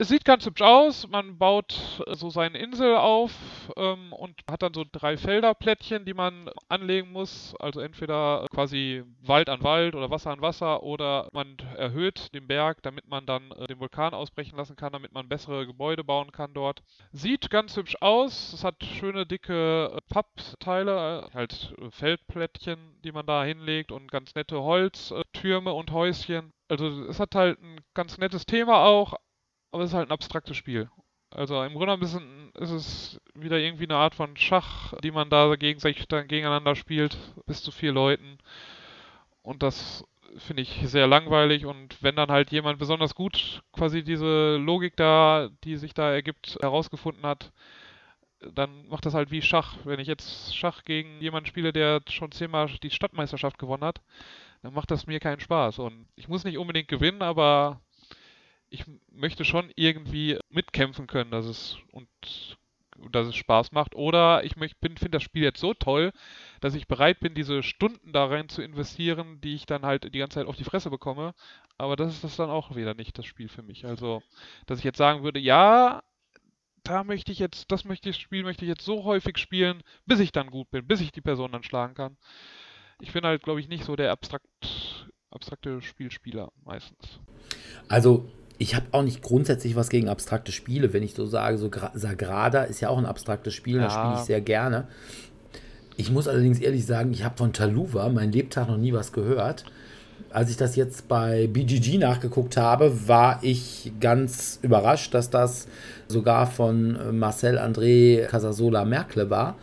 Es sieht ganz hübsch aus. Man baut äh, so seine Insel auf ähm, und hat dann so drei Felderplättchen, die man anlegen muss. Also entweder quasi Wald an Wald oder Wasser an Wasser oder man erhöht den Berg, damit man dann äh, den Vulkan ausbrechen lassen kann, damit man bessere Gebäude bauen kann dort. Sieht ganz hübsch aus. Es hat schöne dicke äh, Pappteile, äh, halt äh, Feldplättchen, die man da hinlegt und ganz nette Holztürme und Häuschen. Also es hat halt ein ganz nettes Thema auch, aber es ist halt ein abstraktes Spiel. Also im Grunde genommen ist es wieder irgendwie eine Art von Schach, die man da gegenseitig dann gegeneinander spielt, bis zu vier Leuten. Und das finde ich sehr langweilig und wenn dann halt jemand besonders gut quasi diese Logik da, die sich da ergibt, herausgefunden hat, dann macht das halt wie Schach. Wenn ich jetzt Schach gegen jemanden spiele, der schon zehnmal die Stadtmeisterschaft gewonnen hat, dann macht das mir keinen Spaß. Und ich muss nicht unbedingt gewinnen, aber ich möchte schon irgendwie mitkämpfen können, dass es und dass es Spaß macht. Oder ich finde das Spiel jetzt so toll, dass ich bereit bin, diese Stunden da rein zu investieren, die ich dann halt die ganze Zeit auf die Fresse bekomme. Aber das ist das dann auch wieder nicht das Spiel für mich. Also, dass ich jetzt sagen würde, ja, da möchte ich jetzt, das möchte ich Spiel möchte ich jetzt so häufig spielen, bis ich dann gut bin, bis ich die Person dann schlagen kann. Ich bin halt, glaube ich, nicht so der abstrakt, abstrakte Spielspieler meistens. Also ich habe auch nicht grundsätzlich was gegen abstrakte Spiele, wenn ich so sage, so Sagrada ist ja auch ein abstraktes Spiel, ja. das spiele ich sehr gerne. Ich muss allerdings ehrlich sagen, ich habe von Taluva mein Lebtag noch nie was gehört. Als ich das jetzt bei BGG nachgeguckt habe, war ich ganz überrascht, dass das sogar von äh, Marcel André Casasola Merkle war,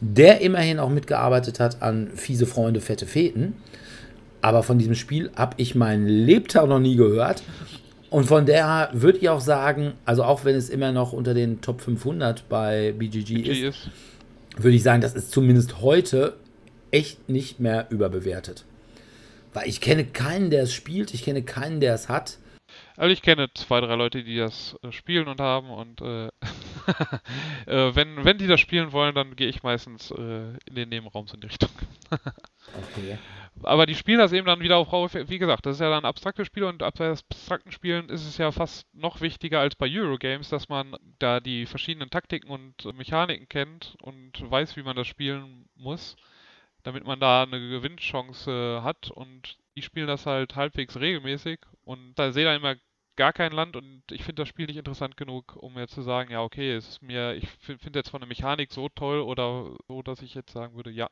der immerhin auch mitgearbeitet hat an Fiese Freunde, fette Feten. Aber von diesem Spiel habe ich mein Lebtag noch nie gehört. Und von der würde ich auch sagen, also auch wenn es immer noch unter den Top 500 bei BGG ist, ist, würde ich sagen, das ist zumindest heute echt nicht mehr überbewertet. Weil ich kenne keinen, der es spielt, ich kenne keinen, der es hat. Also ich kenne zwei, drei Leute, die das äh, spielen und haben und äh, äh, wenn, wenn die das spielen wollen, dann gehe ich meistens äh, in den Nebenraum in die Richtung. okay aber die spielen das eben dann wieder auf, wie gesagt, das ist ja dann ein abstraktes Spiel und ab abstrakten Spielen ist es ja fast noch wichtiger als bei Eurogames, dass man da die verschiedenen Taktiken und Mechaniken kennt und weiß, wie man das spielen muss, damit man da eine Gewinnchance hat. Und die spielen das halt halbwegs regelmäßig und da sehe ich immer gar kein Land und ich finde das Spiel nicht interessant genug, um mir zu sagen, ja okay, es ist mir, ich finde jetzt von der Mechanik so toll oder so, dass ich jetzt sagen würde, ja,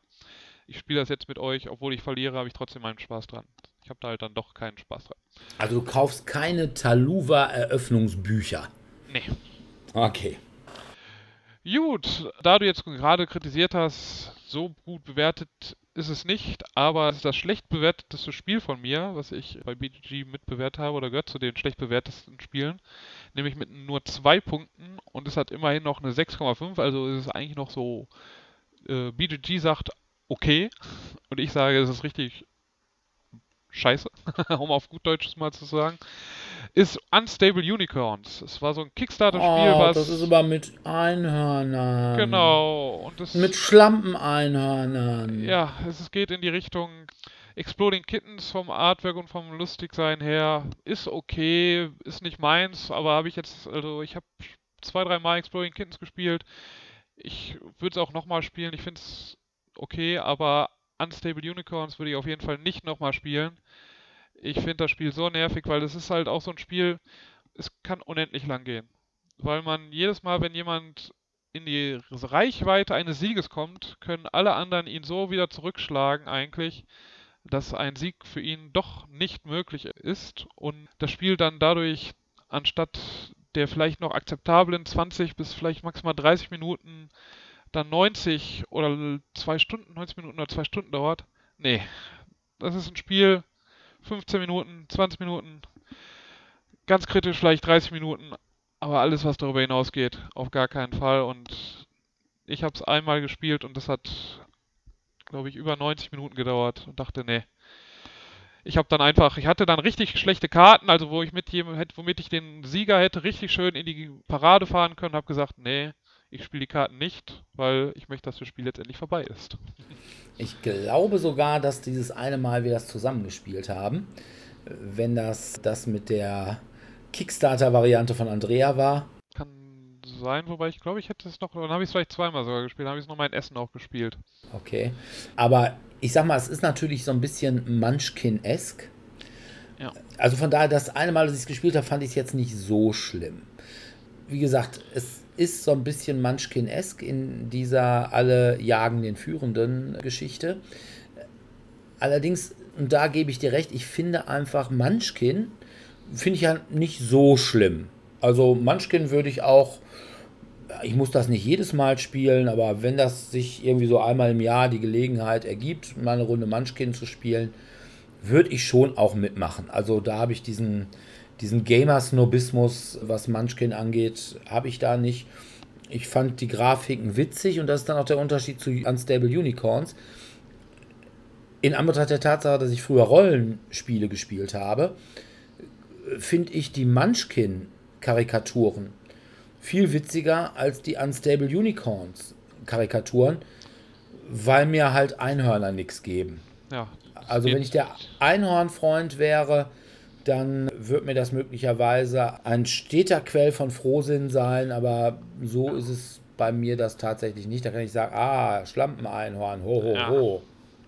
ich spiele das jetzt mit euch, obwohl ich verliere, habe ich trotzdem meinen Spaß dran. Ich habe da halt dann doch keinen Spaß dran. Also du kaufst keine Taluva-Eröffnungsbücher? Nee. Okay. Gut, da du jetzt gerade kritisiert hast, so gut bewertet ist es nicht, aber es ist das schlecht bewerteteste Spiel von mir, was ich bei BGG mitbewertet habe oder gehört zu den schlecht bewertesten Spielen, nämlich mit nur zwei Punkten und es hat immerhin noch eine 6,5, also ist es eigentlich noch so, äh, BGG sagt okay. Und ich sage, es ist richtig scheiße, um auf gut Deutsches mal zu sagen, ist Unstable Unicorns. Es war so ein Kickstarter-Spiel, oh, was. Das ist aber mit Einhörnern. Genau. Und das, mit Schlampen-Einhörnern. Ja, es geht in die Richtung Exploding Kittens vom Artwork und vom Lustigsein her. Ist okay, ist nicht meins, aber habe ich jetzt, also ich habe zwei, drei Mal Exploding Kittens gespielt. Ich würde es auch nochmal spielen. Ich finde es okay, aber Unstable Unicorns würde ich auf jeden Fall nicht nochmal spielen. Ich finde das Spiel so nervig, weil es ist halt auch so ein Spiel, es kann unendlich lang gehen. Weil man jedes Mal, wenn jemand in die Reichweite eines Sieges kommt, können alle anderen ihn so wieder zurückschlagen eigentlich, dass ein Sieg für ihn doch nicht möglich ist und das Spiel dann dadurch anstatt der vielleicht noch akzeptablen 20 bis vielleicht maximal 30 Minuten dann 90 oder zwei Stunden, 90 Minuten oder zwei Stunden dauert. Nee, das ist ein Spiel, 15 Minuten, 20 Minuten, ganz kritisch vielleicht 30 Minuten, aber alles, was darüber hinausgeht, auf gar keinen Fall. Und ich habe es einmal gespielt und das hat, glaube ich, über 90 Minuten gedauert und dachte, nee. Ich habe dann einfach, ich hatte dann richtig schlechte Karten, also wo ich mit jemandem, womit ich den Sieger hätte richtig schön in die Parade fahren können, habe gesagt, nee, ich spiele die Karten nicht, weil ich möchte, dass das Spiel letztendlich vorbei ist. Ich glaube sogar, dass dieses eine Mal wir das zusammengespielt haben. Wenn das das mit der Kickstarter-Variante von Andrea war. Kann sein, wobei ich glaube, ich hätte es noch, dann habe ich es vielleicht zweimal sogar gespielt, dann habe ich es noch mein Essen auch gespielt. Okay. Aber ich sag mal, es ist natürlich so ein bisschen Munchkin-esque. Ja. Also von daher, das eine Mal, dass ich es gespielt habe, fand ich es jetzt nicht so schlimm. Wie gesagt, es ist so ein bisschen Munchkin-esque in dieser alle jagen den Führenden Geschichte. Allerdings, und da gebe ich dir recht, ich finde einfach Munchkin, finde ich ja nicht so schlimm. Also Munchkin würde ich auch, ich muss das nicht jedes Mal spielen, aber wenn das sich irgendwie so einmal im Jahr die Gelegenheit ergibt, mal eine Runde Munchkin zu spielen, würde ich schon auch mitmachen. Also da habe ich diesen, diesen Gamer-Snobismus, was Munchkin angeht, habe ich da nicht. Ich fand die Grafiken witzig und das ist dann auch der Unterschied zu Unstable Unicorns. In Anbetracht der Tatsache, dass ich früher Rollenspiele gespielt habe, finde ich die Munchkin-Karikaturen viel witziger als die Unstable Unicorns-Karikaturen, weil mir halt Einhörner nichts geben. Ja. Also wenn ich der Einhornfreund wäre, dann wird mir das möglicherweise ein steter Quell von Frohsinn sein, aber so ist es bei mir das tatsächlich nicht. Da kann ich sagen, ah, Schlampeneinhorn, ho, ho, Ja. ho.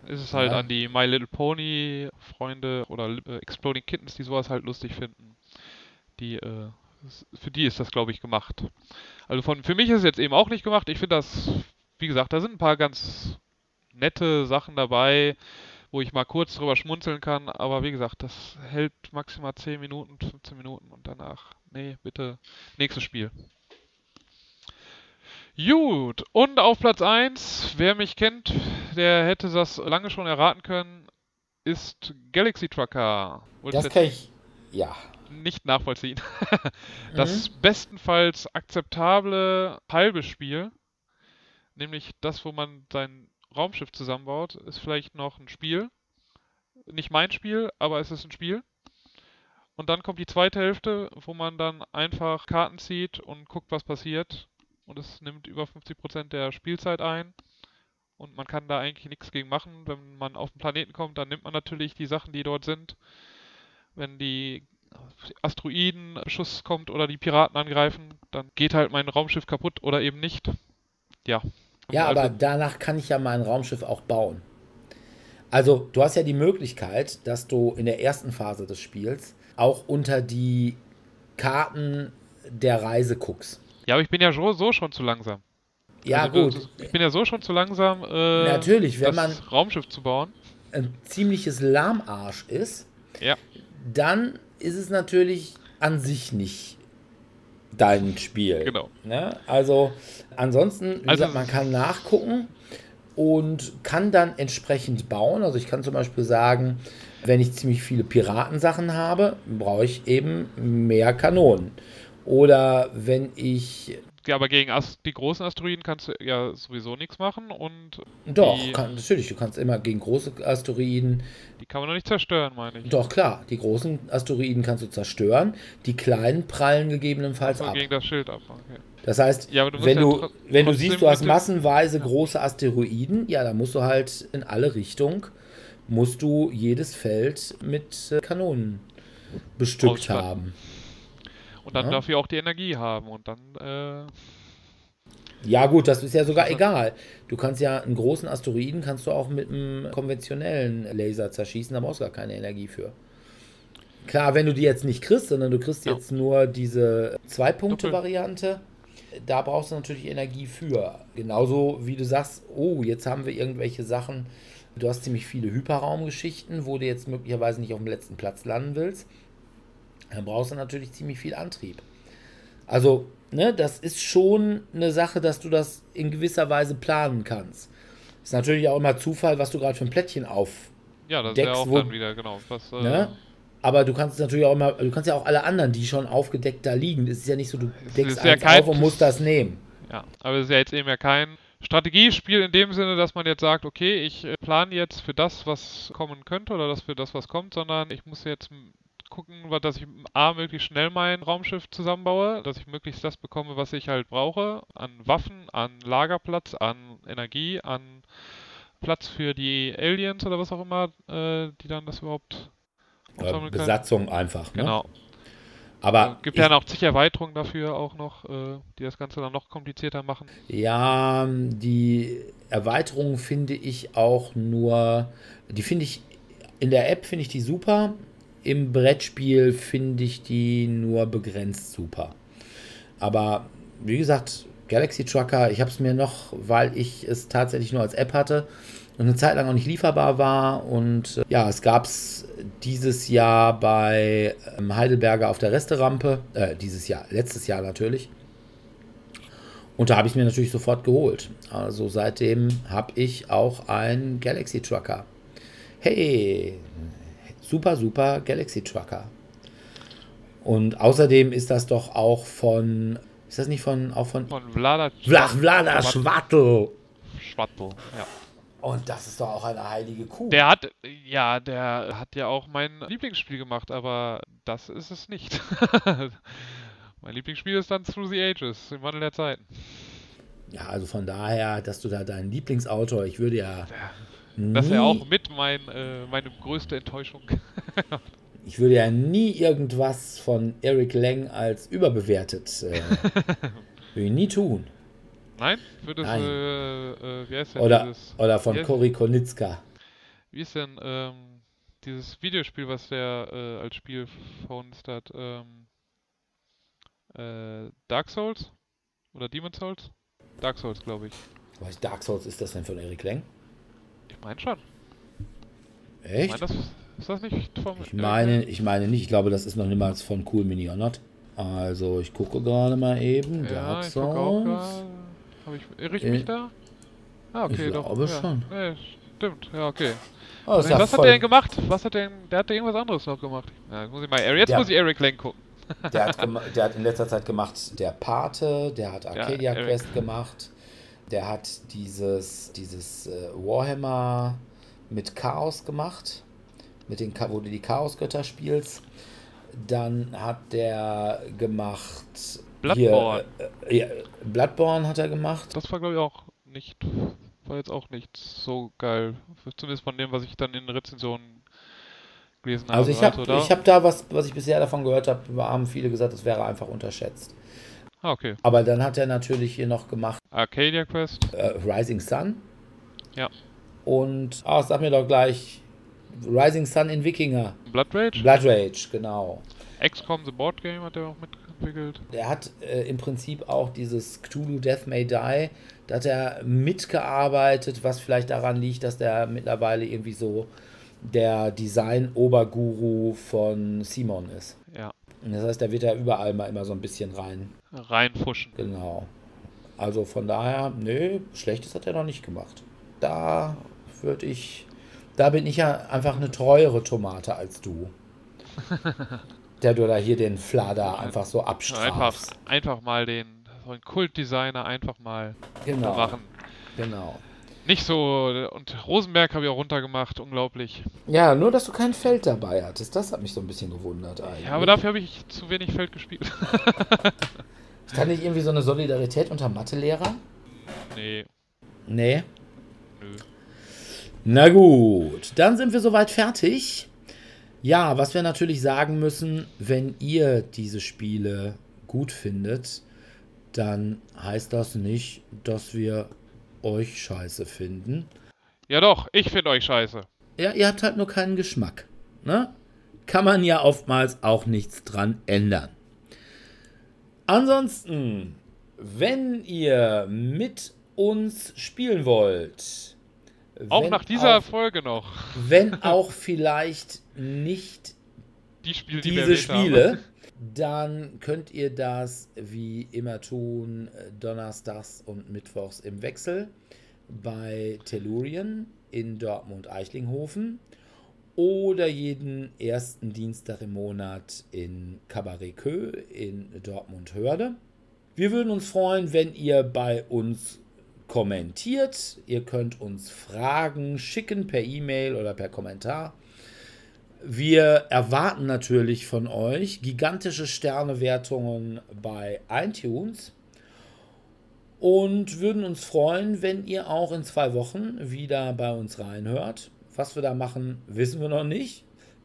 Ist es halt Ja. an die My Little Pony Freunde oder äh, Exploding Kittens, die sowas halt lustig finden. Die, äh, für die ist das, glaube ich, gemacht. Also von, für mich ist es jetzt eben auch nicht gemacht. Ich finde das, wie gesagt, da sind ein paar ganz nette Sachen dabei, wo ich mal kurz drüber schmunzeln kann. Aber wie gesagt, das hält maximal 10 Minuten, 15 Minuten und danach, nee, bitte, nächstes Spiel. Gut, und auf Platz 1, wer mich kennt, der hätte das lange schon erraten können, ist Galaxy Trucker. Wollte Das ich kann ich, ja. nicht nachvollziehen. Das bestenfalls akzeptable halbe Spiel, nämlich das, wo man sein Raumschiff zusammenbaut, ist vielleicht noch ein Spiel. Nicht mein Spiel, aber es ist ein Spiel. Und dann kommt die zweite Hälfte, wo man dann einfach Karten zieht und guckt, was passiert. Und es nimmt über 50% der Spielzeit ein. Und man kann da eigentlich nichts gegen machen. Wenn man auf den Planeten kommt, dann nimmt man natürlich die Sachen, die dort sind. Wenn die Asteroiden-Schuss kommt oder die Piraten angreifen, dann geht halt mein Raumschiff kaputt oder eben nicht. Ja. Ja, Also- aber danach kann ich ja mein Raumschiff auch bauen. Also, du hast ja die Möglichkeit, dass du in der ersten Phase des Spiels auch unter die Karten der Reise guckst. Ja, aber ich bin ja so, so schon zu langsam. Ja, Also, gut. Ich bin ja so schon zu langsam, äh, Natürlich, wenn das Raumschiff zu bauen. Ein ziemliches Lahmarsch ist, Ja. dann ist es natürlich an sich nicht dein Spiel. Genau. Ne? Also ansonsten, wie Also- gesagt, man kann nachgucken und kann dann entsprechend bauen. Also ich kann zum Beispiel sagen, wenn ich ziemlich viele Piratensachen habe, brauche ich eben mehr Kanonen. Oder wenn ich aber gegen Ast die großen Asteroiden kannst du ja sowieso nichts machen und doch, die, kann, natürlich, du kannst immer gegen große Asteroiden die kann man noch nicht zerstören, meine ich. Doch, klar, die großen Asteroiden kannst du zerstören, die kleinen prallen gegebenenfalls ab. gegen das Schild ab. Okay. Das heißt, Ja, du wenn, ja du, wenn du siehst, du hast massenweise große Asteroiden, ja, dann musst du halt in alle Richtungen, musst du jedes Feld mit äh, Kanonen bestückt Ausstatten. haben. Und dann Ja. dafür auch die Energie haben und dann, äh, Ja gut, das ist ja sogar egal. Du kannst ja einen großen Asteroiden kannst du auch mit einem konventionellen Laser zerschießen, da brauchst du gar keine Energie für. Klar, wenn du die jetzt nicht kriegst, sondern du kriegst Ja. jetzt nur diese Zwei-Punkte-Variante, da brauchst du natürlich Energie für. Genauso wie du sagst, oh, jetzt haben wir irgendwelche Sachen, du hast ziemlich viele Hyperraumgeschichten, wo du jetzt möglicherweise nicht auf dem letzten Platz landen willst. Dann brauchst du natürlich ziemlich viel Antrieb. Also, ne, das ist schon eine Sache, dass du das in gewisser Weise planen kannst. Ist natürlich auch immer Zufall, was du gerade für ein Plättchen auf. ja, das ist ja Decks, auch wo- dann wieder, genau. Was, äh, Ne? Aber du kannst natürlich auch immer, du kannst ja auch alle anderen, die schon aufgedeckt da liegen. Es ist ja nicht so, du deckst ja eins kein- auf und musst das nehmen. Ja, aber es ist ja jetzt eben ja kein Strategiespiel in dem Sinne, dass man jetzt sagt, okay, ich äh, plane jetzt für das, was kommen könnte oder das für das, was kommt, sondern ich muss jetzt gucken, dass ich A, möglichst schnell mein Raumschiff zusammenbaue, dass ich möglichst das bekomme, was ich halt brauche, an Waffen, an Lagerplatz, an Energie, an Platz für die Aliens oder was auch immer, äh, die dann das überhaupt können. Besatzung einfach. Ne? Genau. Aber Gibt ich, ja auch zig Erweiterungen dafür auch noch, äh, die das Ganze dann noch komplizierter machen. ja, die Erweiterung finde ich auch nur, die finde ich, in der App finde ich die super. Im Brettspiel finde ich die nur begrenzt super. Aber wie gesagt, Galaxy Trucker, ich habe es mir noch, weil ich es tatsächlich nur als App hatte, und eine Zeit lang auch nicht lieferbar war. Und äh, ja, es gab es dieses Jahr bei ähm, Heidelberger auf der Resterampe. Äh, dieses Jahr, letztes Jahr natürlich. Und da habe ich es mir natürlich sofort geholt. Also seitdem habe ich auch einen Galaxy Trucker. Hey, super, super Galaxy Trucker. Und außerdem ist das doch auch von, ist das nicht von, auch von, Von Vlada Vla, Vlada Schwattel. Schwattel. Ja. Und das ist doch auch eine heilige Kuh. Der hat, ja, der hat ja auch mein Lieblingsspiel gemacht, aber das ist es nicht. mein Lieblingsspiel ist dann Through the Ages, im Wandel der Zeiten. ja, also von daher, dass du da deinen Lieblingsautor, ich würde ja Das nie, wäre auch mit mein, äh, meine größte Enttäuschung. ich würde ja nie irgendwas von Eric Lang als überbewertet, äh, würde ich nie tun. Nein? Für das, Nein. äh, äh, wie heißt denn Oder, dieses, oder von Cory Konitzka. Wie ist denn ähm, dieses Videospiel, was der äh, als Spiel von uns hat? Ähm, äh, Dark Souls? Oder Demon Souls? Dark Souls, glaube ich. Was Dark Souls ist das denn von Eric Lang? Ich meine schon. Ich Echt? meine, das ist das nicht vom. Ich meine, ich meine nicht. Ich glaube, das ist noch niemals von Cool Mini Honored. Also, ich gucke gerade mal eben. Ja, Dark ich Souls. gerade. Hab ich, irre ich Äh, mich da? Ah, okay, ich doch. glaube ja. schon. Nee, stimmt, ja, okay. Oh, Nee, ja was hat der denn gemacht? Was hat der denn, der hat irgendwas anderes noch gemacht. Ja, jetzt muss ich mal, jetzt Der- muss ich Eric Lang gucken. Der hat, der hat in letzter Zeit gemacht der Pate, der hat Arcadia Eric. Quest gemacht, der hat dieses, dieses äh, Warhammer mit Chaos gemacht, mit den, wo du die Chaosgötter spielst. Dann hat der gemacht. Bloodborne. Hier, äh, ja, Bloodborne hat er gemacht. Das war, glaube ich, auch nicht, war jetzt auch nicht so geil. Zumindest von dem, was ich dann in Rezensionen gelesen habe. Also ich habe da- ich hab da was, was ich bisher davon gehört habe, haben viele gesagt, es wäre einfach unterschätzt. Ah, okay. Aber dann hat er natürlich hier noch gemacht Arcadia Quest. äh, Rising Sun. Ja. Und, ah, sag mir doch gleich, Rising Sun in Wikinger. Blood Rage. Blood Rage, genau. XCOM The Board Game hat er auch mitentwickelt. Der hat äh, im Prinzip auch dieses Cthulhu Death May Die, da hat er mitgearbeitet, was vielleicht daran liegt, dass der mittlerweile irgendwie so der Design-Oberguru von Simon ist. Ja. Das heißt, da wird er überall mal immer so ein bisschen rein. Reinfuschen. Genau. Also von daher, nö, Schlechtes hat er noch nicht gemacht. Da würde ich, da bin ich ja einfach eine treuere Tomate als du. Der du da hier den Flader einfach so Einfach, abstrafst. einfach mal den, so einen Kultdesigner einfach mal Genau. machen. Genau. Nicht so, und Rosenberg habe ich auch runtergemacht, unglaublich. Ja, nur dass du kein Feld dabei hattest, das hat mich so ein bisschen gewundert eigentlich. Ja, aber dafür habe ich zu wenig Feld gespielt. Ist da nicht irgendwie so eine Solidarität unter Mathelehrern? nee, Nee. nö. Na gut, dann sind wir soweit fertig. Ja, was wir natürlich sagen müssen, wenn ihr diese Spiele gut findet, dann heißt das nicht, dass wir euch scheiße finden. Ja doch, ich finde euch scheiße. Ja, ihr habt halt nur keinen Geschmack. Ne? Kann man ja oftmals auch nichts dran ändern. Ansonsten, wenn ihr mit uns spielen wollt, Auch nach dieser auch, Folge noch. wenn auch vielleicht nicht Die Spiele, die diese Spiele. dann könnt ihr das wie immer tun, äh, donnerstags und mittwochs im Wechsel bei Tellurien in Dortmund-Eichlinghofen oder jeden ersten Dienstag im Monat in Cabaret Kö in Dortmund-Hörde. Wir würden uns freuen, wenn ihr bei uns kommentiert. Ihr könnt uns Fragen schicken per E-Mail oder per Kommentar. Wir erwarten natürlich von euch gigantische Sternewertungen bei iTunes und würden uns freuen, wenn ihr auch in zwei Wochen wieder bei uns reinhört. Was wir da machen, wissen wir noch nicht.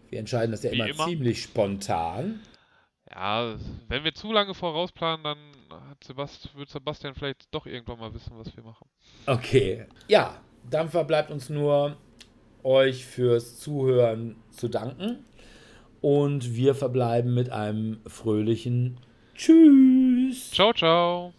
Wir entscheiden das ja immer, immer. ziemlich spontan. Ja, wenn wir zu lange vorausplanen, dann hat Sebast wird Sebastian vielleicht doch irgendwann mal wissen, was wir machen. Okay. Ja, dann verbleibt uns nur, euch fürs Zuhören zu danken. Und wir verbleiben mit einem fröhlichen Tschüss. Ciao, ciao.